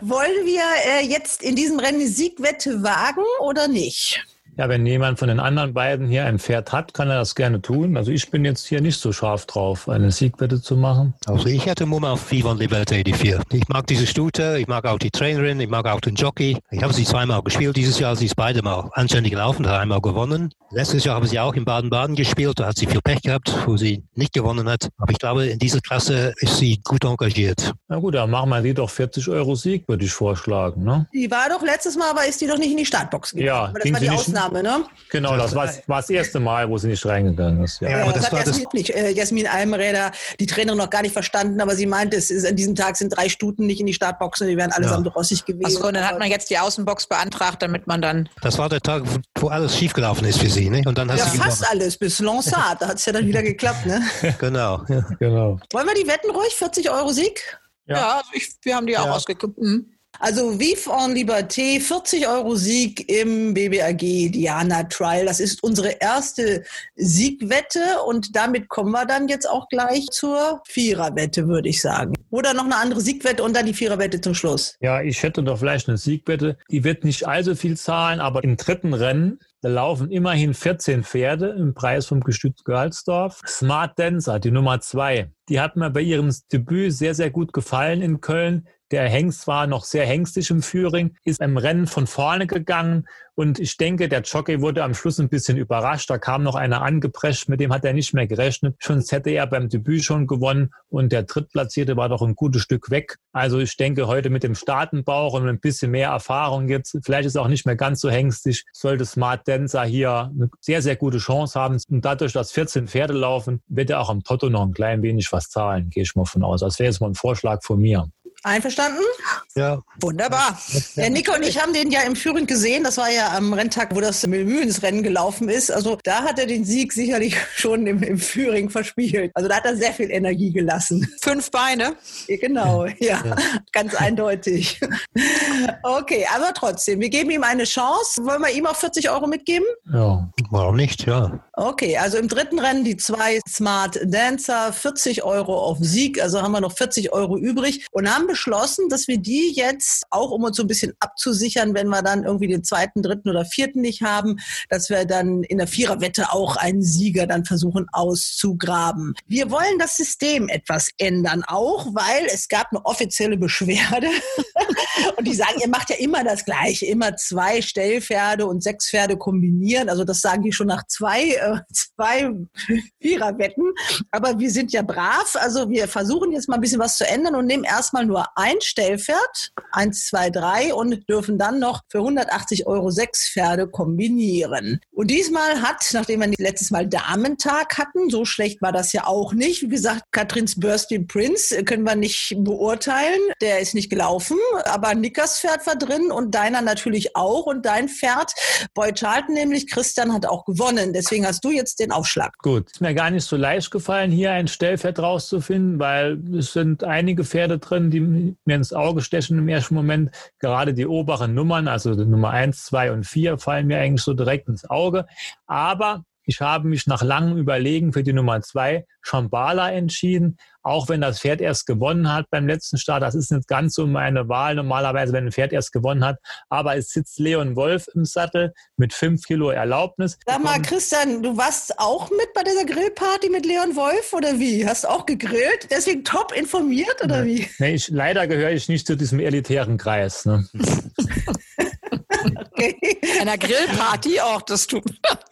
wollen wir äh, jetzt in diesem Rennen eine Siegwette wagen oder nicht? Ja, wenn jemand von den anderen beiden hier ein Pferd hat, kann er das gerne tun. Also ich bin jetzt hier nicht so scharf drauf, eine Siegwette zu machen. Also ich hätte Mumm auf Vivant Liberté, die vier. Ich mag diese Stute, ich mag auch die Trainerin, ich mag auch den Jockey. Ich habe sie zweimal gespielt dieses Jahr, sie ist beide mal anständig gelaufen, hat einmal gewonnen. Letztes Jahr haben sie auch in Baden-Baden gespielt, da hat sie viel Pech gehabt, wo sie nicht gewonnen hat. Aber ich glaube, in dieser Klasse ist sie gut engagiert. Na gut, dann machen wir die doch 40 Euro Sieg, würde ich vorschlagen. Ne? Die war doch letztes Mal, aber ist die doch nicht in die Startbox gegangen. Ja, Aber das ging war die sie nicht- Ausnahme, ne? Genau, das war, war das erste Mal, wo sie nicht reingegangen ist. Ja. Ja, Ja, aber das, das hat war das- Jasmin, nicht, äh, Jasmin Almräder, die Trainerin, noch gar nicht verstanden, aber sie meinte, es ist, an diesem Tag sind drei Stuten nicht in die Startboxen, die wären allesamt rossig gewesen. Achso, und dann hat man jetzt die Außenbox beantragt, damit man dann. Das war der Tag, wo alles schiefgelaufen ist für sie. Ne? Und dann hat ja, sie fast gewonnen. alles, bis Lansat, da hat es ja dann wieder geklappt. Ne? Genau. Ja. Genau. Wollen wir die wetten ruhig? 40 Euro Sieg? Ja. Ja, also ich, wir haben die auch Ja. ausgeguckt. Mhm. Also Vive en Liberté, 40 Euro Sieg im BBAG Diana Trial. Das ist unsere erste Siegwette und damit kommen wir dann jetzt auch gleich zur Viererwette, würde ich sagen. Oder noch eine andere Siegwette und dann die Viererwette zum Schluss. Ja, ich hätte doch vielleicht eine Siegwette. Die wird nicht allzu viel zahlen, aber im dritten Rennen, da laufen immerhin 14 Pferde im Preis vom Gestüt Görlsdorf. Smart Dancer, die Nummer zwei, die hat mir bei ihrem Debüt sehr, sehr gut gefallen in Köln. Der Hengst war noch sehr hengstig im Führing, ist im Rennen von vorne gegangen und ich denke, der Jockey wurde am Schluss ein bisschen überrascht. Da kam noch einer angeprescht, mit dem hat er nicht mehr gerechnet. Schon hätte er beim Debüt schon gewonnen und der Drittplatzierte war doch ein gutes Stück weg. Also ich denke, heute mit dem Startenbauch und ein bisschen mehr Erfahrung jetzt, vielleicht ist er auch nicht mehr ganz so hengstig, sollte Smart Dancer hier eine sehr, sehr gute Chance haben. Und dadurch, dass 14 Pferde laufen, wird er auch am Toto noch ein klein wenig was zahlen, gehe ich mal von aus. Das wäre jetzt mal ein Vorschlag von mir. Einverstanden? ja. Wunderbar. Ja, Nico und ich haben den ja im Führing gesehen. Das war ja am Renntag, wo das Mühlensrennen gelaufen ist. Also da hat er den Sieg sicherlich schon im, im Führing verspielt. Also da hat er sehr viel Energie gelassen. Fünf Beine. Genau, ja, ganz eindeutig. Okay, aber trotzdem, wir geben ihm eine Chance. Wollen wir ihm auch 40 Euro mitgeben? Ja. Warum nicht? Ja. Okay, also im dritten Rennen die zwei Smart Dancer, 40 Euro auf Sieg, also haben wir noch 40 Euro übrig und haben beschlossen, dass wir die jetzt, auch um uns so ein bisschen abzusichern, wenn wir dann irgendwie den zweiten, dritten oder vierten nicht haben, dass wir dann in der Viererwette auch einen Sieger dann versuchen auszugraben. Wir wollen das System etwas ändern, auch weil es gab eine offizielle Beschwerde und die sagen, ihr macht ja immer das Gleiche, immer zwei Stellpferde und sechs Pferde kombinieren. Also das sagen die schon nach zwei, äh, zwei Viererwetten. Aber wir sind ja brav, also wir versuchen jetzt mal ein bisschen was zu ändern und nehmen erstmal nur ein Stellpferd, eins, zwei, drei und dürfen dann noch für 180 Euro sechs Pferde kombinieren. Und diesmal hat, nachdem wir letztes Mal Damentag hatten, so schlecht war das ja auch nicht. Wie gesagt, Katrins Bursty Prince können wir nicht beurteilen. Der ist nicht gelaufen, aber Nickers Pferd war drin und deiner natürlich auch und dein Pferd, Boy Charlton nämlich, Christian hat auch gewonnen. Deswegen hast du jetzt den Aufschlag. Gut, ist mir gar nicht so leicht gefallen, hier ein Stellpferd rauszufinden, weil es sind einige Pferde drin, die mir ins Auge stechen im ersten Moment. Gerade die oberen Nummern, also Nummer eins, zwei und vier, fallen mir eigentlich so direkt ins Auge. Aber ich habe mich nach langem Überlegen für die Nummer zwei Shambhala entschieden, auch wenn das Pferd erst gewonnen hat beim letzten Start. Das ist nicht ganz so meine Wahl normalerweise, wenn ein Pferd erst gewonnen hat. Aber es sitzt Leon Wolf im Sattel mit fünf Kilo Erlaubnis. Sag mal, Christian, du warst auch mit bei dieser Grillparty mit Leon Wolf oder wie? Hast auch gegrillt? Deswegen top informiert oder wie? Nee, ich, leider gehöre ich nicht zu diesem elitären Kreis. Ne? okay. Einer Grillparty auch, das tut.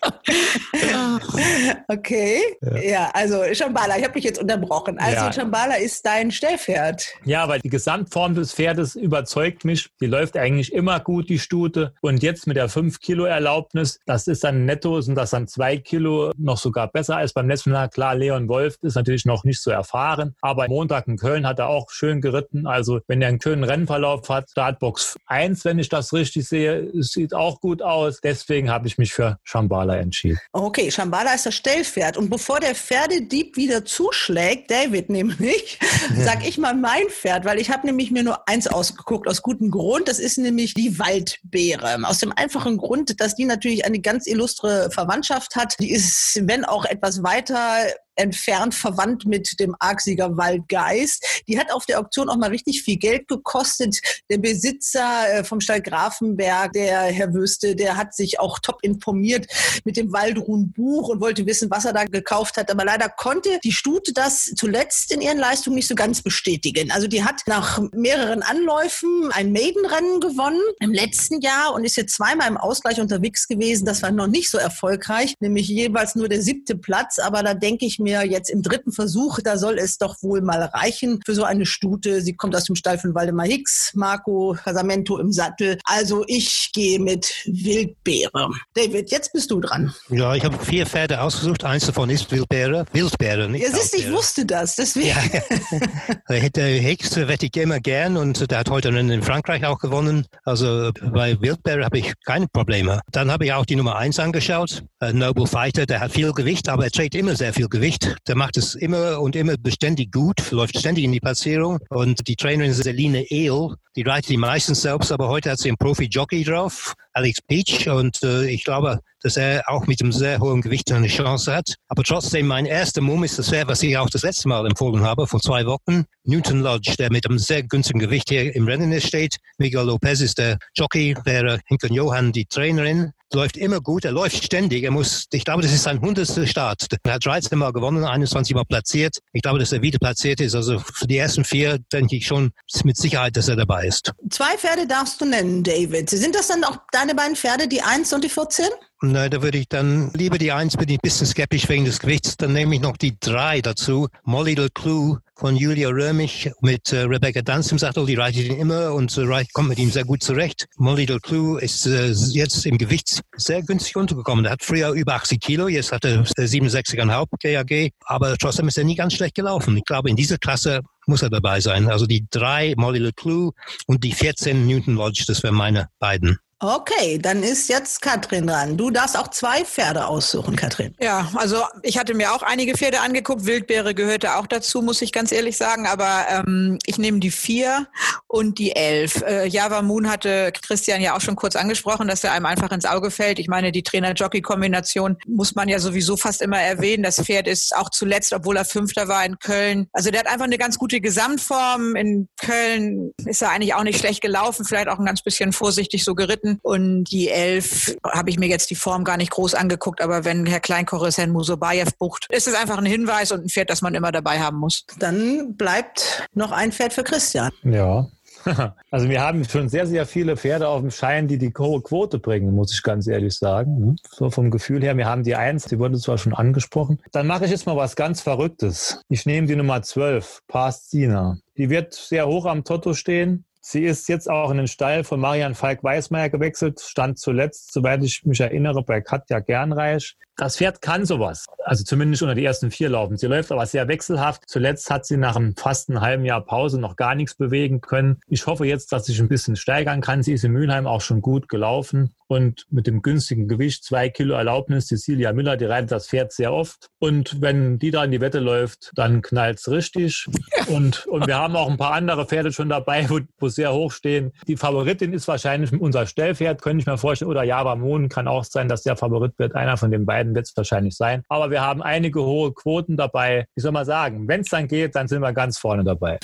okay. Ja. ja, also Shambhala, ich habe mich jetzt unterbrochen. Also ja. Shambhala ist dein Stellpferd. Ja, weil die Gesamtform des Pferdes überzeugt mich. Die läuft eigentlich immer gut, die Stute. Und jetzt mit der 5 Kilo Erlaubnis, das ist dann netto, sind das dann 2 Kilo noch sogar besser als beim letzten Mal. Klar, Leon Wolf ist natürlich noch nicht so erfahren, aber Montag in Köln hat er auch schön geritten. Also wenn er einen schönen Rennverlauf hat, Startbox 1, wenn ich das richtig sehe, sieht auch gut aus. Deswegen habe ich mich für Shambhala entschieden. Okay, Shambhala ist das Stellpferd. Und bevor der Pferdedieb wieder zuschlägt, David nämlich, sag ich mal mein Pferd, weil ich habe nämlich mir nur eins ausgeguckt, aus gutem Grund. Das ist nämlich die Waldbeere. Aus dem einfachen Grund, dass die natürlich eine ganz illustre Verwandtschaft hat. Die ist, wenn auch etwas weiter entfernt verwandt mit dem Argsieger Waldgeist. Die hat auf der Auktion auch mal richtig viel Geld gekostet. Der Besitzer äh, vom Stall Grafenberg, der Herr Wüste, der hat sich auch top informiert mit dem Waldruhen Buch und wollte wissen, was er da gekauft hat. Aber leider konnte die Stute das zuletzt in ihren Leistungen nicht so ganz bestätigen. Also die hat nach mehreren Anläufen ein Maidenrennen gewonnen im letzten Jahr und ist jetzt zweimal im Ausgleich unterwegs gewesen. Das war noch nicht so erfolgreich, nämlich jeweils nur der siebte Platz. Aber da denke ich mir jetzt im dritten Versuch, da soll es doch wohl mal reichen für so eine Stute. Sie kommt aus dem Stall von Waldemar Hicks, Marco Casamento im Sattel. Also ich gehe mit Wildbeere. David, jetzt bist du dran. Ja, ich habe vier Pferde ausgesucht. Eins davon ist Wildbeere. Wildbeere, nicht Ja, siehst, ich wusste das. Deswegen. Ja, der Hicks wette ich immer gern und der hat heute in Frankreich auch gewonnen. Also bei Wildbeere habe ich keine Probleme. Dann habe ich auch die Nummer eins angeschaut. Noble Fighter, der hat viel Gewicht, aber er trägt immer sehr viel Gewicht. Licht. Der macht es immer und immer beständig gut, läuft ständig in die Platzierung. Und die Trainerin Seline Ehl, die reitet die meistens selbst, aber heute hat sie einen Profi-Jockey drauf, Alex Peach. Und äh, ich glaube, dass er auch mit einem sehr hohen Gewicht eine Chance hat. Aber trotzdem, mein erster Mumm ist das Pferd, was ich auch das letzte Mal empfohlen habe, vor zwei Wochen. Newton Lodge, der mit einem sehr günstigen Gewicht hier im Rennen steht. Miguel Lopez ist der Jockey, wäre Hinken Johann die Trainerin läuft immer gut, er läuft ständig. Er muss, ich glaube, das ist sein hundertster Start. Er hat 13 Mal gewonnen, 21 Mal platziert. Ich glaube, dass er wieder platziert ist. Also für die ersten vier denke ich schon mit Sicherheit, dass er dabei ist. Zwei Pferde darfst du nennen, David. Sind das dann auch deine beiden Pferde, die 1 und die 14? Nein, da würde ich dann lieber die Eins, bin ich ein bisschen skeptisch wegen des Gewichts. Dann nehme ich noch die drei dazu. Molly Clou von Julia Römich mit äh, Rebecca Danz im Sattel. Die reitet ihn immer und äh, kommt mit ihm sehr gut zurecht. Molly Del Clou ist äh, jetzt im Gewicht sehr günstig untergekommen. Er hat früher über 80 Kilo, jetzt hat er 67,5 GAG, aber trotzdem ist er nie ganz schlecht gelaufen. Ich glaube, in dieser Klasse muss er dabei sein. Also die drei Molly Le Clou und die 14 Newton Lodge, das wären meine beiden. Okay, dann ist jetzt Katrin dran. Du darfst auch zwei Pferde aussuchen, Katrin. Ja, also ich hatte mir auch einige Pferde angeguckt. Wildbeere gehörte auch dazu, muss ich ganz ehrlich sagen. Aber ähm, ich nehme die vier und die elf. Äh, Java Moon hatte Christian ja auch schon kurz angesprochen, dass er einem einfach ins Auge fällt. Ich meine, die Trainer-Jockey-Kombination muss man ja sowieso fast immer erwähnen. Das Pferd ist auch zuletzt, obwohl er Fünfter war in Köln. Also der hat einfach eine ganz gute Gesamtform. In Köln ist er eigentlich auch nicht schlecht gelaufen, vielleicht auch ein ganz bisschen vorsichtig so geritten. Und die elf habe ich mir jetzt die Form gar nicht groß angeguckt, aber wenn Herr Kleinkoch Herrn Musobayev bucht, ist es einfach ein Hinweis und ein Pferd, das man immer dabei haben muss. Dann bleibt noch ein Pferd für Christian. Ja. Also wir haben schon sehr, sehr viele Pferde auf dem Schein, die die hohe Quote bringen, muss ich ganz ehrlich sagen. Ne? So vom Gefühl her, wir haben die Eins, die wurde zwar schon angesprochen. Dann mache ich jetzt mal was ganz Verrücktes. Ich nehme die Nummer 12, Pastina. Die wird sehr hoch am Toto stehen. Sie ist jetzt auch in den Stall von Marian Falk-Weismeier gewechselt, stand zuletzt, soweit ich mich erinnere, bei Katja Gernreich. Das Pferd kann sowas. Also zumindest unter die ersten vier laufen. Sie läuft aber sehr wechselhaft. Zuletzt hat sie nach einem fast einem halben Jahr Pause noch gar nichts bewegen können. Ich hoffe jetzt, dass sich ein bisschen steigern kann. Sie ist in Mülheim auch schon gut gelaufen und mit dem günstigen Gewicht, zwei Kilo Erlaubnis, Cecilia Müller, die reitet das Pferd sehr oft. Und wenn die da in die Wette läuft, dann knallt's richtig. Und, und wir haben auch ein paar andere Pferde schon dabei, wo, wo sehr hoch stehen. Die Favoritin ist wahrscheinlich unser Stellpferd, könnte ich mir vorstellen. Oder Java Moon kann auch sein, dass der Favorit wird. Einer von den beiden beiden wird es wahrscheinlich sein. Aber wir haben einige hohe Quoten dabei. Ich soll mal sagen, wenn es dann geht, dann sind wir ganz vorne dabei.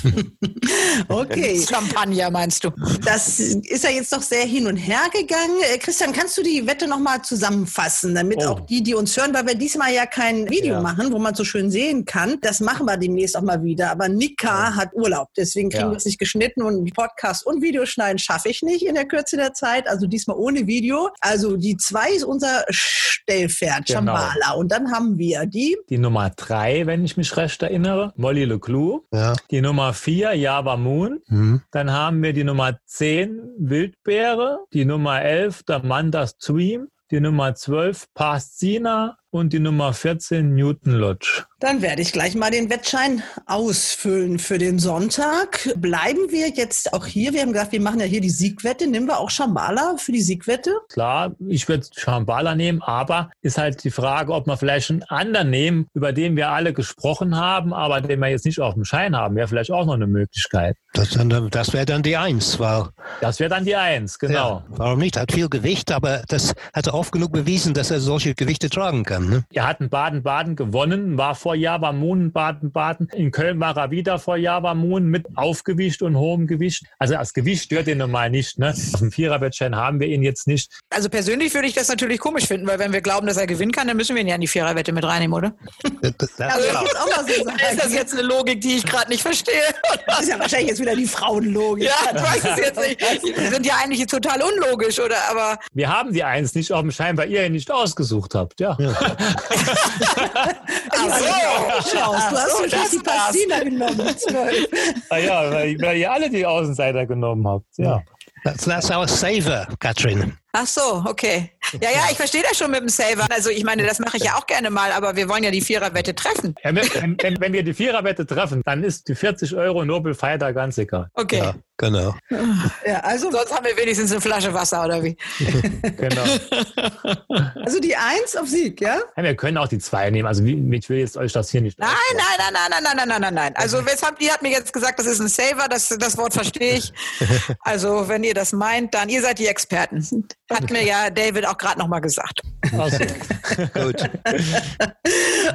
okay. Champagner meinst du? Das ist ja jetzt doch sehr hin und her gegangen. Äh, Christian, kannst du die Wette nochmal zusammenfassen, damit oh. auch die, die uns hören, weil wir diesmal ja kein Video ja. machen, wo man so schön sehen kann. Das machen wir demnächst auch mal wieder. Aber Nika ja. hat Urlaub, deswegen kriegen ja. wir es nicht geschnitten und Podcast und Videoschneiden schaffe ich nicht in der Kürze der Zeit. Also diesmal ohne Video. Also die zwei ist unser Stellpferd. Shambhala. Genau. Und dann haben wir die. Die Nummer drei, wenn ich mich recht erinnere, Molly Leclou. Ja. Die Nummer vier, Java Moon. Mhm. Dann haben wir die Nummer zehn, Wildbeere. Die Nummer elf, der Manda Stream. Die Nummer zwölf, Pastina und die Nummer 14 Newton Lodge. Dann werde ich gleich mal den Wettschein ausfüllen für den Sonntag. Bleiben wir jetzt auch hier. Wir haben gesagt, wir machen ja hier die Siegwette. Nehmen wir auch Shambhala für die Siegwette? Klar, ich würde Shambhala nehmen, aber ist halt die Frage, ob wir vielleicht einen anderen nehmen, über den wir alle gesprochen haben, aber den wir jetzt nicht auf dem Schein haben. Wäre vielleicht auch noch eine Möglichkeit. Das, das wäre dann die Eins, weil. Das wäre dann die Eins, genau. Ja, warum nicht? Hat viel Gewicht, aber das hat er oft genug bewiesen, dass er solche Gewichte tragen kann. Ne? Er hat in Baden-Baden gewonnen, war vor Java Moon in Baden-Baden. In Köln war er wieder vor Java Moon mit Aufgewicht und hohem Gewicht. Also das Gewicht stört ihn normal nicht. Ne? Auf dem Viererwettschein haben wir ihn jetzt nicht. Also persönlich würde ich das natürlich komisch finden, weil wenn wir glauben, dass er gewinnen kann, dann müssen wir ihn ja in die Viererwette mit reinnehmen, oder? Das, das, also, genau. so ist das jetzt eine Logik, die ich gerade nicht verstehe? Das ist ja wahrscheinlich jetzt wieder die Frauenlogik. Ja, ich weiß es jetzt nicht. Die sind ja eigentlich total unlogisch, oder? Aber wir haben die Eins nicht auf dem Schein, weil ihr ihn nicht ausgesucht habt. Ja. ja. So, Schaust, du hast so, die Pastina genommen. ah ja, weil, weil ihr alle die Außenseiter genommen habt. Ja. That's, that's our saver, Katrin. Ach so, okay. Ja, ja, ich verstehe das schon mit dem Saver. Also ich meine, das mache ich ja auch gerne mal, aber wir wollen ja die Viererwette treffen. Ja, wenn, wenn, wenn, wir die Viererwette treffen, dann ist die 40 Euro Nobel Fighter ganz egal. Okay. Ja, genau. Ja, also sonst haben wir wenigstens eine Flasche Wasser oder wie? genau. Also die Eins auf Sieg, ja? ja? Wir können auch die zwei nehmen. Also ich will jetzt euch das hier nicht. Nein, nein, nein, nein, nein, nein, nein, nein, nein, nein. Also weshalb ihr habt mir jetzt gesagt, das ist ein Saver, das, das Wort verstehe ich. Also wenn ihr das meint, dann ihr seid die Experten. Hat mir ja David auch gerade nochmal gesagt. Also, gut.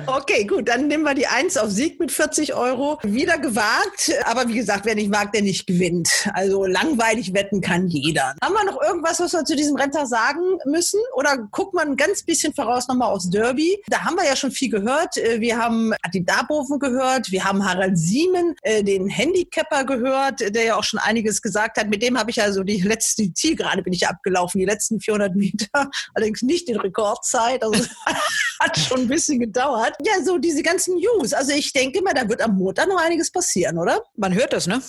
okay, gut, dann nehmen wir die Eins auf Sieg mit 40 Euro. Wieder gewagt, aber wie gesagt, wer nicht wagt, der nicht gewinnt. Also langweilig wetten kann jeder. Haben wir noch irgendwas, was wir zu diesem Renntag sagen müssen? Oder guckt man ein ganz bisschen voraus nochmal aufs Derby? Da haben wir ja schon viel gehört. Äh, wir haben Adi Darboven gehört, wir haben Harald Siemen, äh, den Handicapper gehört, der ja auch schon einiges gesagt hat. Mit dem habe ich also die letzte Zielgerade bin ich abgelaufen, die letzten 400 Meter. Allerdings nicht in Rekordzeit. Also hat schon ein bisschen gedauert. Ja, so diese ganzen News. Also ich denke mal, da wird am Montag noch einiges passieren, oder? Man hört das, ne?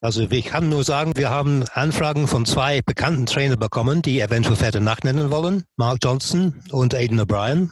Also ich kann nur sagen, wir haben Anfragen von zwei bekannten Trainern bekommen, die eventuell Pferde nachnennen wollen. Mark Johnson und Aiden O'Brien.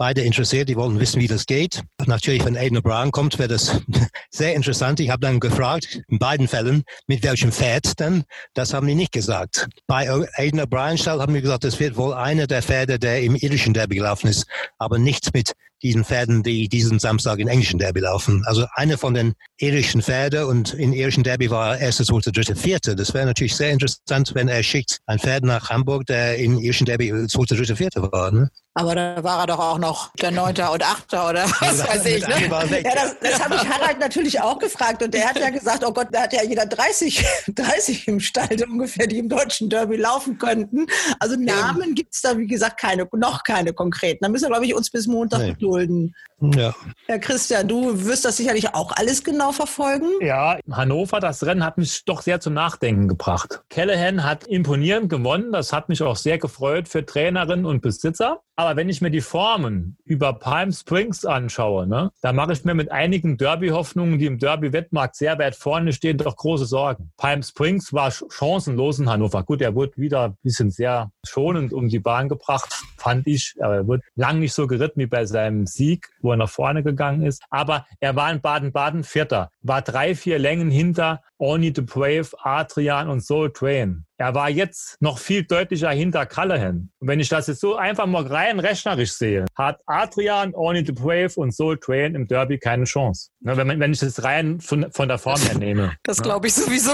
Beide interessiert, die wollten wissen, wie das geht. Natürlich, wenn Aiden O'Brien kommt, wäre das sehr interessant. Ich habe dann gefragt, in beiden Fällen, mit welchem Pferd denn? Das haben die nicht gesagt. Bei Aiden O'Brien Stall haben wir gesagt, das wird wohl einer der Pferde, der im irischen Derby gelaufen ist, aber nichts mit diesen Pferden, die diesen Samstag in englischen Derby laufen. Also eine von den irischen Pferde und in irischen Derby war er erste, zweite, dritte, vierte. Das wäre natürlich sehr interessant, wenn er schickt ein Pferd nach Hamburg, der in irischen Derby zweite, dritte, vierte war. Ne? Aber da war er doch auch noch der Neunter und Achter oder was weiß ich. Ne? Ja, das, das habe ich Harald natürlich auch gefragt und der hat ja gesagt, oh Gott, da hat ja jeder 30, 30 im Stall ungefähr, die im deutschen Derby laufen könnten. Also Namen gibt es da, wie gesagt, keine, noch keine konkreten. Da müssen wir, glaube ich, uns bis Montag nee. gedulden. Ja. Herr Christian, du wirst das sicherlich auch alles genau verfolgen. Ja, Hannover, das Rennen hat mich doch sehr zum Nachdenken gebracht. Callahan hat imponierend gewonnen. Das hat mich auch sehr gefreut für Trainerinnen und Besitzer. Aber wenn ich mir die Formen über Palm Springs anschaue, ne, da mache ich mir mit einigen Derby-Hoffnungen, die im Derby-Wettmarkt sehr weit vorne stehen, doch große Sorgen. Palm Springs war chancenlos in Hannover. Gut, er wurde wieder ein bisschen sehr schonend um die Bahn gebracht, fand ich. Er wird lang nicht so geritten wie bei seinem Sieg, wo er nach vorne gegangen ist. Aber er war in Baden-Baden Vierter, war drei, vier Längen hinter Only the Brave, Adrian und Soul Train. Er war jetzt noch viel deutlicher hinter Callahan. Und wenn ich das jetzt so einfach mal rein rechnerisch sehe, hat Adrian, Only the Brave und Soul Train im Derby keine Chance. Ne, wenn, wenn ich das rein von, von der Form her nehme. Das glaube ich sowieso.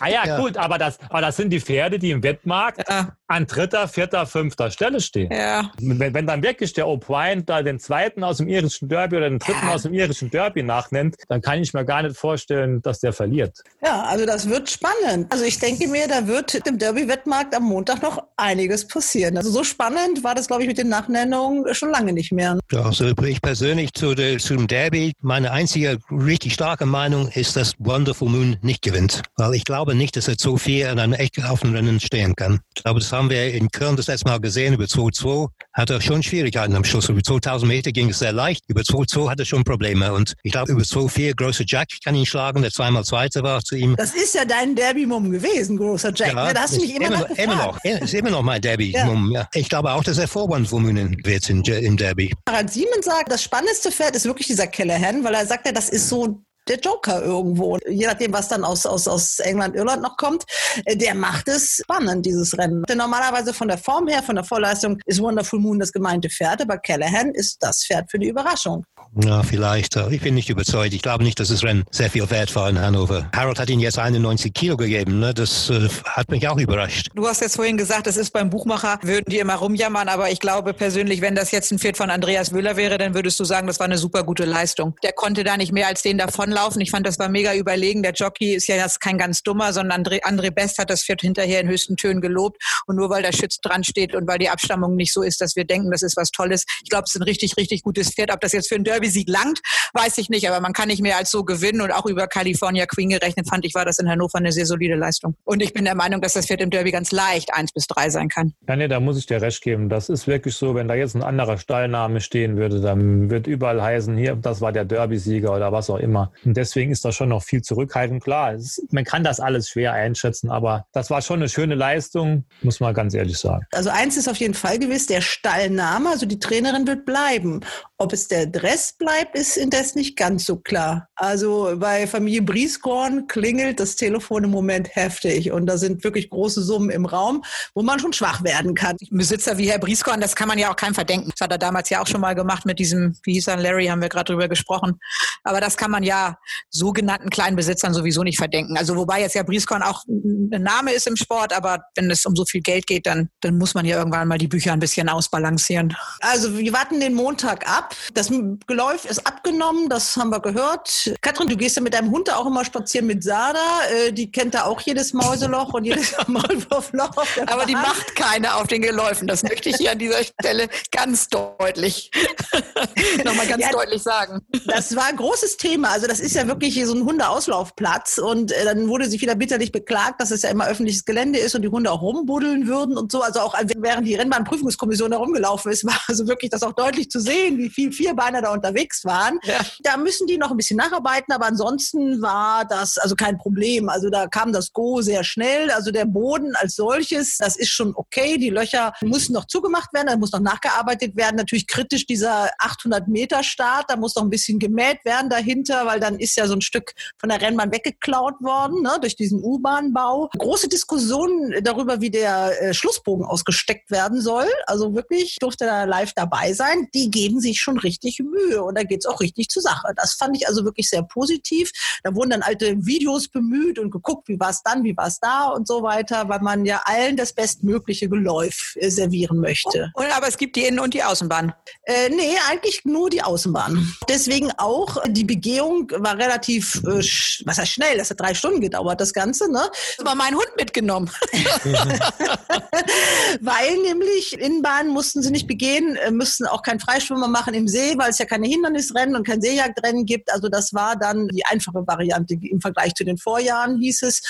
Ah ja, ja, gut, aber das, aber das sind die Pferde, die im Wettmarkt ja. an dritter, vierter, fünfter Stelle stehen. Ja. Wenn, wenn dann wirklich der O'Brien da den zweiten aus dem irischen Derby oder den dritten ja. aus dem irischen Derby nachnennt, dann kann ich mir gar nicht vorstellen, dass der verliert. Ja, also das wird spannend. Also ich denke mir, da wird im Derby-Wettmarkt am Montag noch einiges passieren. Also so spannend war das, glaube ich, mit den Nachnennungen schon lange nicht mehr. Ja, also ich persönlich zu der, zum Derby, meine einzige richtig starke Meinung ist, dass Wonderful Moon nicht gewinnt. Weil ich glaube nicht, dass er so viel an einem echt offenen Rennen stehen kann. Ich glaube, das haben wir in Köln das letzte Mal gesehen. Über 2-2 hat er schon Schwierigkeiten am Schluss. Über 2000 Meter ging es sehr leicht. Über 2-2 hat er schon Probleme. Und ich glaube, über 2-4 großer Jack kann ihn schlagen, der zweimal Zweiter war zu ihm. Das ist ja dein Derby-Mumm gewesen, großer Jack. Ja, da hast du mich immer, immer, noch, immer noch. Ist immer noch mein Derby-Mumm. Ja. ja. Ich glaube auch, dass er Vorwand wird im Derby. Harald Siemens sagt, das spannendste Pferd ist wirklich dieser Kellerhan, weil er sagt ja, das ist so der Joker irgendwo. Je nachdem, was dann aus, aus, aus England, Irland noch kommt, äh, der macht es spannend, dieses Rennen. Denn normalerweise von der Form her, von der Vorleistung ist Wonderful Moon das gemeinte Pferd, aber Callahan ist das Pferd für die Überraschung. Ja, vielleicht. Ich bin nicht überzeugt. Ich glaube nicht, dass das Rennen sehr viel wert war in Hannover. Harold hat ihn jetzt 91 Kilo gegeben. Ne? Das äh, hat mich auch überrascht. Du hast jetzt vorhin gesagt, das ist beim Buchmacher, würden die immer rumjammern. Aber ich glaube persönlich, wenn das jetzt ein Pferd von Andreas Wöhler wäre, dann würdest du sagen, das war eine super gute Leistung. Der konnte da nicht mehr als den davonlaufen. Ich fand, das war mega überlegen. Der Jockey ist ja jetzt kein ganz dummer, sondern André, André Best hat das Pferd hinterher in höchsten Tönen gelobt. Und nur weil der Schütz dran steht und weil die Abstammung nicht so ist, dass wir denken, das ist was Tolles. Ich glaube, es ist ein richtig, richtig gutes Pferd. Ob das jetzt für einen Derby-Sieg langt, weiß ich nicht, aber man kann nicht mehr als so gewinnen und auch über California Queen gerechnet fand ich, war das in Hannover eine sehr solide Leistung. Und ich bin der Meinung, dass das Pferd im Derby ganz leicht eins bis drei sein kann. Ja, nee, da muss ich dir recht geben. Das ist wirklich so, wenn da jetzt ein anderer Stallname stehen würde, dann wird überall heißen, hier, das war der Derby-Sieger oder was auch immer. Und deswegen ist da schon noch viel zurückhaltend. Klar, ist, man kann das alles schwer einschätzen, aber das war schon eine schöne Leistung, muss man ganz ehrlich sagen. Also eins ist auf jeden Fall gewiss, der Stallname, also die Trainerin wird bleiben. Ob es der Dress bleibt, ist indes nicht ganz so klar. Also bei Familie Brieskorn klingelt das Telefon im Moment heftig und da sind wirklich große Summen im Raum, wo man schon schwach werden kann. Besitzer wie Herr Brieskorn, das kann man ja auch keinem verdenken. Das hat er damals ja auch schon mal gemacht mit diesem, wie hieß er, Larry, haben wir gerade drüber gesprochen. Aber das kann man ja sogenannten kleinen Besitzern sowieso nicht verdenken. Also wobei jetzt ja Brieskorn auch ein Name ist im Sport, aber wenn es um so viel Geld geht, dann, dann muss man ja irgendwann mal die Bücher ein bisschen ausbalancieren. Also wir warten den Montag ab. Das Geläuf ist abgenommen, das haben wir gehört. Katrin, du gehst ja mit deinem Hund auch immer spazieren mit Sada. Äh, die kennt da auch jedes Mäuseloch und jedes Maulwurfloch. Aber die macht keine auf den Geläufen. Das möchte ich hier an dieser Stelle ganz deutlich nochmal ganz ja, deutlich sagen. Das war ein großes Thema. Also das ist ja wirklich so ein Hundeauslaufplatz und äh, dann wurde sich wieder bitterlich beklagt, dass es ja immer öffentliches Gelände ist und die Hunde auch rumbuddeln würden und so. Also auch während die Rennbahnprüfungskommission da rumgelaufen ist, war also wirklich das auch deutlich zu sehen, wie viele Vierbeiner da unterwegs waren. Ja. Da müssen die noch ein bisschen nacharbeiten, aber ansonsten war das also kein Problem. Also da kam das Go sehr schnell. Also der Boden als solches, das ist schon okay. Die Löcher müssen noch zugemacht werden, da muss noch nachgearbeitet werden. Natürlich kritisch dieser 800 Meter Start, da muss noch ein bisschen gemäht werden dahinter, weil dann ist ja so ein Stück von der Rennbahn weggeklaut worden ne, durch diesen U-Bahn-Bau. Große Diskussion darüber, wie der äh, Schlussbogen ausgesteckt werden soll. Also wirklich durfte da live dabei sein. Die geben sich schon richtig Mühe und da geht's auch richtig zur Sache. Das fand ich also wirklich sehr positiv. Da wurden dann alte Videos bemüht und geguckt, wie war es dann, wie war es da und so weiter, weil man ja allen das bestmögliche Geläuf äh, servieren möchte. Und, aber es gibt die Innen- und die Außenbahn. Äh, nee, eigentlich nur die Außenbahn. Deswegen auch, die Begehung war relativ, äh, was heißt schnell, das hat drei Stunden gedauert, das Ganze. Ne? Aber mein Hund mitgenommen. weil nämlich Innenbahnen mussten sie nicht begehen, äh, müssten auch kein Freischwimmer machen im See, weil es ja keine Hindernisrennen und kein Seejagdrennen gibt. Also das war dann die einfache Variante im Vergleich zu den Vorjahren, hieß es.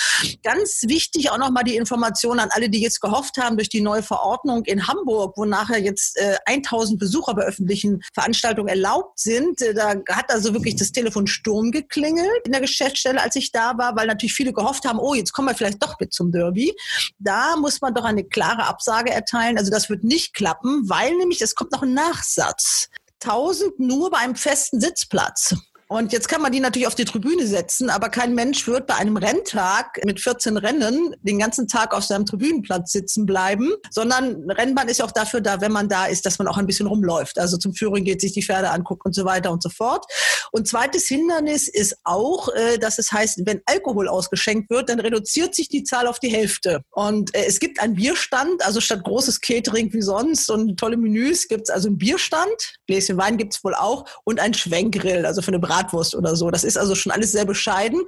Ganz wichtig auch nochmal die Information an alle, die jetzt gehofft haben durch die neue Verordnung in Hamburg, wo nachher jetzt äh, 1000 Besucher bei öffentlichen Veranstaltungen erlaubt sind. Äh, da hat also wirklich das Telefon Sturm geklingelt in der Geschäftsstelle, als ich da war, weil natürlich viele gehofft haben, oh, jetzt kommen wir vielleicht doch mit zum Derby. Da muss man doch eine klare Absage erteilen. Also das wird nicht klappen, weil nämlich es kommt noch ein Nachsatz. 1000 nur bei einem festen Sitzplatz. Und jetzt kann man die natürlich auf die Tribüne setzen, aber kein Mensch wird bei einem Renntag mit 14 Rennen den ganzen Tag auf seinem Tribünenplatz sitzen bleiben, sondern Rennbahn ist ja auch dafür da, wenn man da ist, dass man auch ein bisschen rumläuft. Also zum Führen geht, sich die Pferde anguckt und so weiter und so fort. Und zweites Hindernis ist auch, äh, dass es heißt, wenn Alkohol ausgeschenkt wird, dann reduziert sich die Zahl auf die Hälfte. Und äh, es gibt einen Bierstand, also statt großes Catering wie sonst und tolle Menüs gibt es also einen Bierstand, Gläschen Wein gibt es wohl auch und ein Schwenkgrill, also für eine Bratwurst oder so. Das ist also schon alles sehr bescheiden.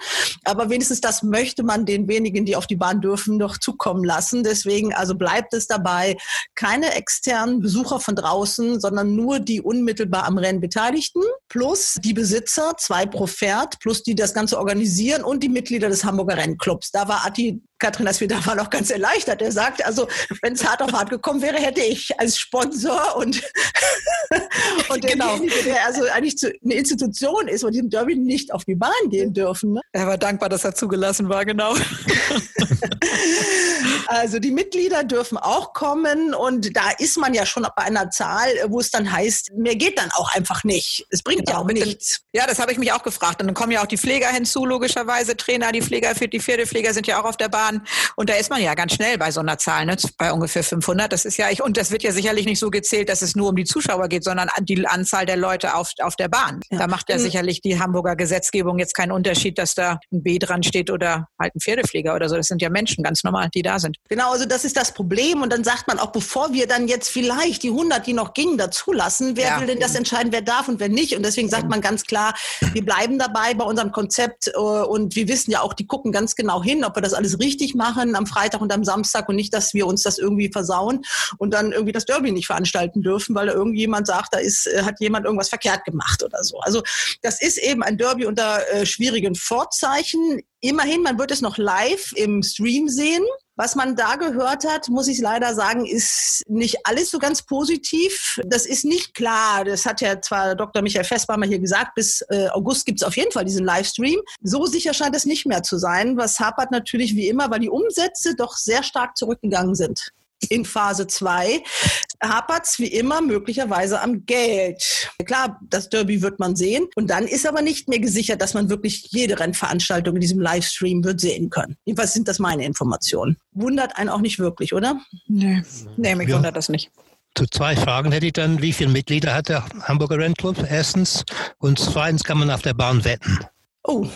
Aber wenigstens das möchte man den wenigen, die auf die Bahn dürfen, noch zukommen lassen. Deswegen also bleibt es dabei, keine externen Besucher von draußen, sondern nur die unmittelbar am Rennen Beteiligten plus die Besitzer, zwei pro Pferd, plus die das Ganze organisieren und die Mitglieder des Hamburger Rennclubs. Da war Atti Katrin das wieder war noch ganz erleichtert. Er sagt, also wenn es hart auf hart gekommen wäre, hätte ich als Sponsor und, und genau. derjenige, der also eigentlich zu, eine Institution ist und diesem Derby nicht auf die Bahn gehen dürfen. Ne? Er war dankbar, dass er zugelassen war, genau. also die Mitglieder dürfen auch kommen und da ist man ja schon bei einer Zahl, wo es dann heißt, mehr geht dann auch einfach nicht. Es bringt genau, ja auch nichts. ja, das habe ich mich auch gefragt. Und dann kommen ja auch die Pfleger hinzu, logischerweise. Trainer, die Pfleger, die Pferdepfleger sind ja auch auf der Bahn. Und da ist man ja ganz schnell bei so einer Zahl, ne? bei ungefähr 500. Das ist ja, ich, und das wird ja sicherlich nicht so gezählt, dass es nur um die Zuschauer geht, sondern die Anzahl der Leute auf, auf der Bahn. Ja. Da macht ja mhm. sicherlich die Hamburger Gesetzgebung jetzt keinen Unterschied, dass da ein B dran steht oder halt ein Pferdepfleger oder so. Das sind ja Menschen ganz normal, die da sind. Genau, also das ist das Problem. Und dann sagt man auch, bevor wir dann jetzt vielleicht die 100, die noch gingen, dazulassen, wer ja. will denn das entscheiden, wer darf und wer nicht? Und deswegen sagt man ganz klar, wir bleiben dabei bei unserem Konzept äh, und wir wissen ja auch, die gucken ganz genau hin, ob wir das alles richtig machen am Freitag und am Samstag und nicht, dass wir uns das irgendwie versauen und dann irgendwie das Derby nicht veranstalten dürfen, weil da irgendjemand sagt, da ist, äh, hat jemand irgendwas verkehrt gemacht oder so. Also das ist eben ein Derby unter äh, schwierigen Vorzeichen. Immerhin, man wird es noch live im Stream sehen. Was man da gehört hat, muss ich leider sagen, ist nicht alles so ganz positiv. Das ist nicht klar. Das hat ja zwar Dr. Michael Festbaumer hier gesagt, bis äh, August gibt es auf jeden Fall diesen Livestream. So sicher scheint es nicht mehr zu sein, was hapert natürlich wie immer, weil die Umsätze doch sehr stark zurückgegangen sind in Phase 2 hapert es wie immer möglicherweise am Geld. Klar, das Derby wird man sehen. Und dann ist aber nicht mehr gesichert, dass man wirklich jede Rennveranstaltung in diesem Livestream wird sehen können. Jedenfalls sind das meine Informationen. Wundert einen auch nicht wirklich, oder? Nee, nee mich ja. wundert das nicht. Zu zwei Fragen hätte ich dann. Wie viele Mitglieder hat der Hamburger Rennclub? Erstens. Und zweitens kann man auf der Bahn wetten. Oh,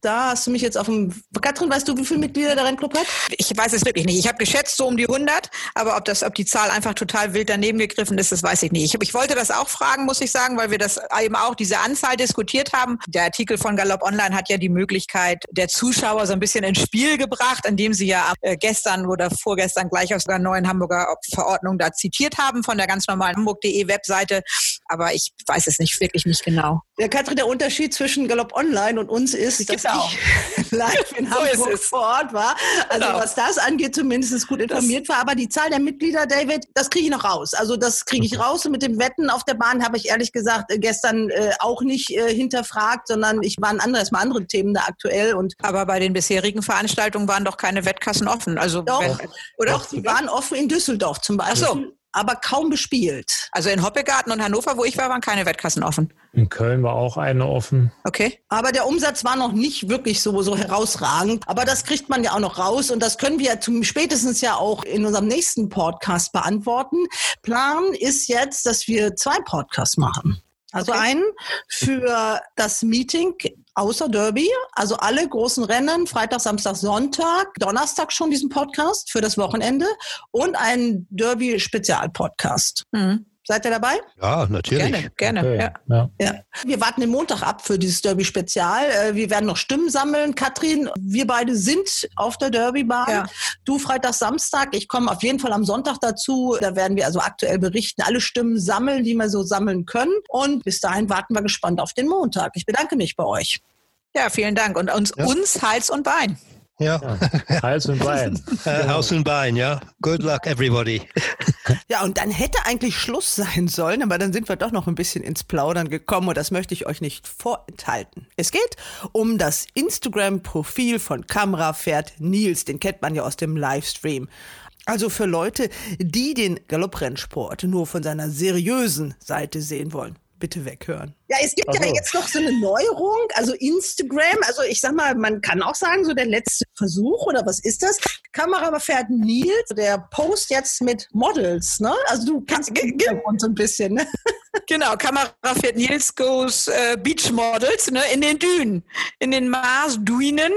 da hast du mich jetzt auf dem. Katrin, weißt du, wie viele Mitglieder der Rennclub hat? Ich weiß es wirklich nicht. Ich habe geschätzt so um die 100, aber ob das, ob die Zahl einfach total wild daneben gegriffen ist, das weiß ich nicht. Ich, ich wollte das auch fragen, muss ich sagen, weil wir das eben auch diese Anzahl diskutiert haben. Der Artikel von Galopp Online hat ja die Möglichkeit der Zuschauer so ein bisschen ins Spiel gebracht, indem sie ja äh, gestern oder vorgestern gleich aus der neuen Hamburger Verordnung da zitiert haben von der ganz normalen Hamburg.de Webseite. aber ich weiß es nicht wirklich nicht genau. Ja, Katrin, der Unterschied zwischen Galopp Online und uns ist, dass Genau. ich live in So Hamburg es. vor Ort war. Also Genau. was das angeht, zumindest gut informiert war. Aber die Zahl der Mitglieder, David, das kriege ich noch raus. Also das kriege ich raus. Und mit dem Wetten auf der Bahn habe ich ehrlich gesagt äh, gestern äh, auch nicht äh, hinterfragt, sondern ich war an andere, erstmal andere Themen da aktuell. Und Aber bei den bisherigen Veranstaltungen waren doch keine Wettkassen offen. Also, doch, wenn, oder? doch, die waren offen in Düsseldorf zum Beispiel. Ach so. Aber kaum bespielt. Also in Hoppegarten und Hannover, wo ich war, waren keine Wettkassen offen. In Köln war auch eine offen. Okay. Aber der Umsatz war noch nicht wirklich so, so herausragend. Aber das kriegt man ja auch noch raus und das können wir zum spätestens ja auch in unserem nächsten Podcast beantworten. Plan ist jetzt, dass wir zwei Podcasts machen. Also Okay. einen für das Meeting außer Derby, also alle großen Rennen, Freitag, Samstag, Sonntag, Donnerstag schon diesen Podcast für das Wochenende und einen Derby-Spezial-Podcast. Mhm. Seid ihr dabei? Ja, natürlich. Gerne, gerne. Okay. Ja. Ja. Ja. Wir warten den Montag ab für dieses Derby-Spezial. Äh, Wir werden noch Stimmen sammeln. Katrin, wir beide sind auf der Derbybahn. Ja. Du Freitag, Samstag. Ich komme auf jeden Fall am Sonntag dazu. Da werden wir also aktuell berichten, alle Stimmen sammeln, die wir so sammeln können. Und bis dahin warten wir gespannt auf den Montag. Ich bedanke mich bei euch. ja, vielen Dank. Und uns, Ja. uns Hals und Bein. Ja. Hals und Bein. Äh, Haus und Bein, ja. Good luck, everybody. Ja, und dann hätte eigentlich Schluss sein sollen, aber dann sind wir doch noch ein bisschen ins Plaudern gekommen und das möchte ich euch nicht vorenthalten. Es geht um das Instagram-Profil von Kamerapferd Nils, den kennt man ja aus dem Livestream. Also für Leute, die den Galopprennsport nur von seiner seriösen Seite sehen wollen, bitte weghören. Ja, es gibt Ach ja jetzt noch so eine Neuerung, also Instagram, also ich sag mal, man kann auch sagen, so der letzte Versuch oder was ist das? Kamerafährt Nils, der post jetzt mit Models, ne? Also du kannst Hintergrund so ein bisschen, ne? Genau, Kamerafährt Nils Goes äh, Beach Models ne, in den Dünen, in den Marsdünen.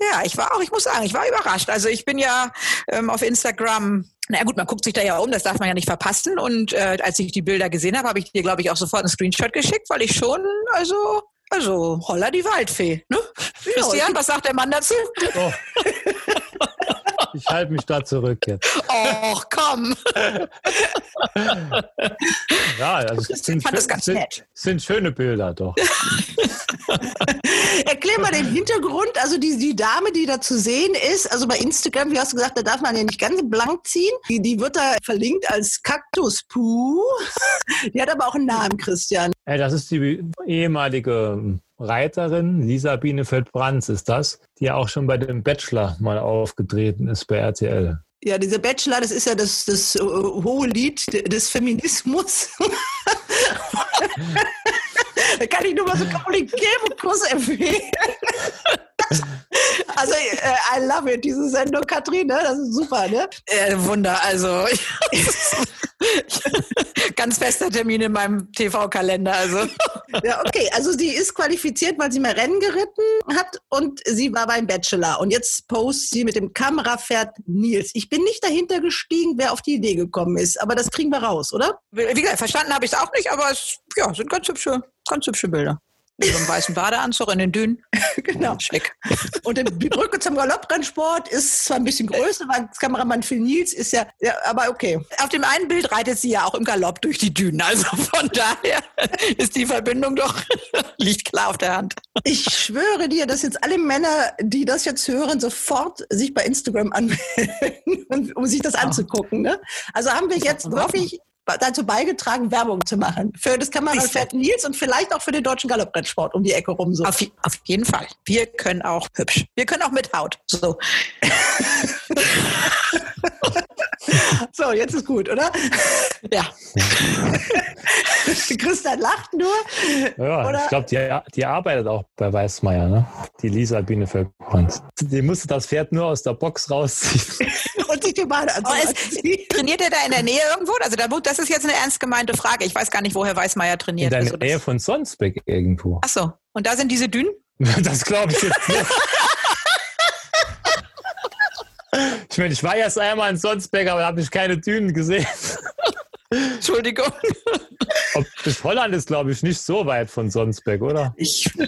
Ja, ich war auch, ich muss sagen, ich war überrascht. Also ich bin ja ähm, auf Instagram, na gut, man guckt sich da ja um, das darf man ja nicht verpassen. Und äh, als ich die Bilder gesehen habe, habe ich dir, glaube ich, auch sofort einen Screenshot geschickt, weil ich schon, also, also, holla die Waldfee. Ne? Christian, was sagt der Mann dazu? Oh. Ich halte mich da zurück jetzt. Och, komm. Ja, also es sind, fand das schön- sind schöne Bilder doch. Erklär mal den Hintergrund, also die, die Dame, die da zu sehen ist, also bei Instagram, wie hast du gesagt, da darf man ja nicht ganz blank ziehen. Die, die wird da verlinkt als Kaktus Puh. Die hat aber auch einen Namen, Christian. Ey, das ist die ehemalige Reiterin, Lisa Bienefeld-Brands ist das, die ja auch schon bei dem Bachelor mal aufgetreten ist bei RTL. Ja, dieser Bachelor, das ist ja das, das äh, hohe Lied des Feminismus. da kann ich nur mal so Caroline Kebekus empfehlen. also, äh, I love it, diese Sendung, Katrin, ne? das ist super, ne? Äh, Wunder, also ganz fester Termin in meinem TV-Kalender. Also Ja, okay, also sie ist qualifiziert, weil sie mal Rennen geritten hat und sie war beim Bachelor. Und jetzt postet sie mit dem Kamerapferd Nils. Ich bin nicht dahinter gestiegen, wer auf die Idee gekommen ist, aber das kriegen wir raus, oder? wie gesagt, verstanden habe ich es auch nicht, aber es ja, sind ganz hübsche, ganz hübsche Bilder. Mit so einem weißen Badeanzug in den Dünen. Genau. Schick. Und die Brücke zum Galopprennsport ist zwar ein bisschen größer, weil das Kameramann Phil Nils ist ja, ja, aber okay. Auf dem einen Bild reitet sie ja auch im Galopp durch die Dünen. Also von daher ist die Verbindung doch, liegt klar auf der Hand. Ich schwöre dir, dass jetzt alle Männer, die das jetzt hören, sofort sich bei Instagram anmelden, um sich das anzugucken. Ne? Also haben wir jetzt, hoffe ich, dazu beigetragen, Werbung zu machen. Für das Kamerapferd Nils und vielleicht auch für den deutschen Galopprennsport um die Ecke rum. So. Auf, auf jeden Fall. Wir können auch hübsch. Wir können auch mit Haut. So. So, jetzt ist gut, oder? Ja. Christian lacht nur. Ja, Oder- ich glaube, die, die arbeitet auch bei Weißmeier, ne? Die Lisa Bienefeld-Brands. Die musste das Pferd nur aus der Box rausziehen. Sich die Beine Aber es, trainiert er da in der Nähe irgendwo? Also da, das ist jetzt eine ernst gemeinte Frage. Ich weiß gar nicht, woher Weißmeier In trainiert. der Also das- Nähe von Sonsbeck irgendwo. Ach so. Und da sind diese Dünen? Das glaube ich jetzt nicht. Ich meine, ich war erst einmal in Sonsbeck, aber da habe ich keine Dünen gesehen. Entschuldigung. Ob, bis Holland ist, glaube ich, nicht so weit von Sonsbeck, oder? Ich.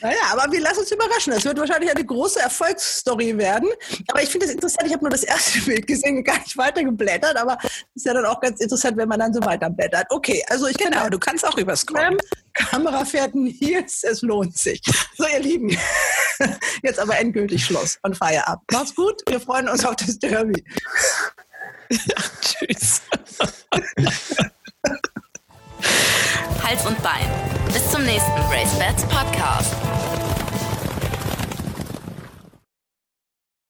Naja, aber wir lassen uns überraschen. Das wird wahrscheinlich eine große Erfolgsstory werden. Aber ich finde es interessant, ich habe nur das erste Bild gesehen und gar nicht weiter geblättert, aber ist ja dann auch ganz interessant, wenn man dann so weiterblättert. Okay, also ich Genau, du kannst auch überscrollen. Kamera fährt Nils, es lohnt sich. So, ihr Lieben, jetzt aber endgültig Schluss und Feierabend. Macht's gut, wir freuen uns auf das Derby. Tschüss. Hals und Bein. Bis zum nächsten Race Bats Podcast.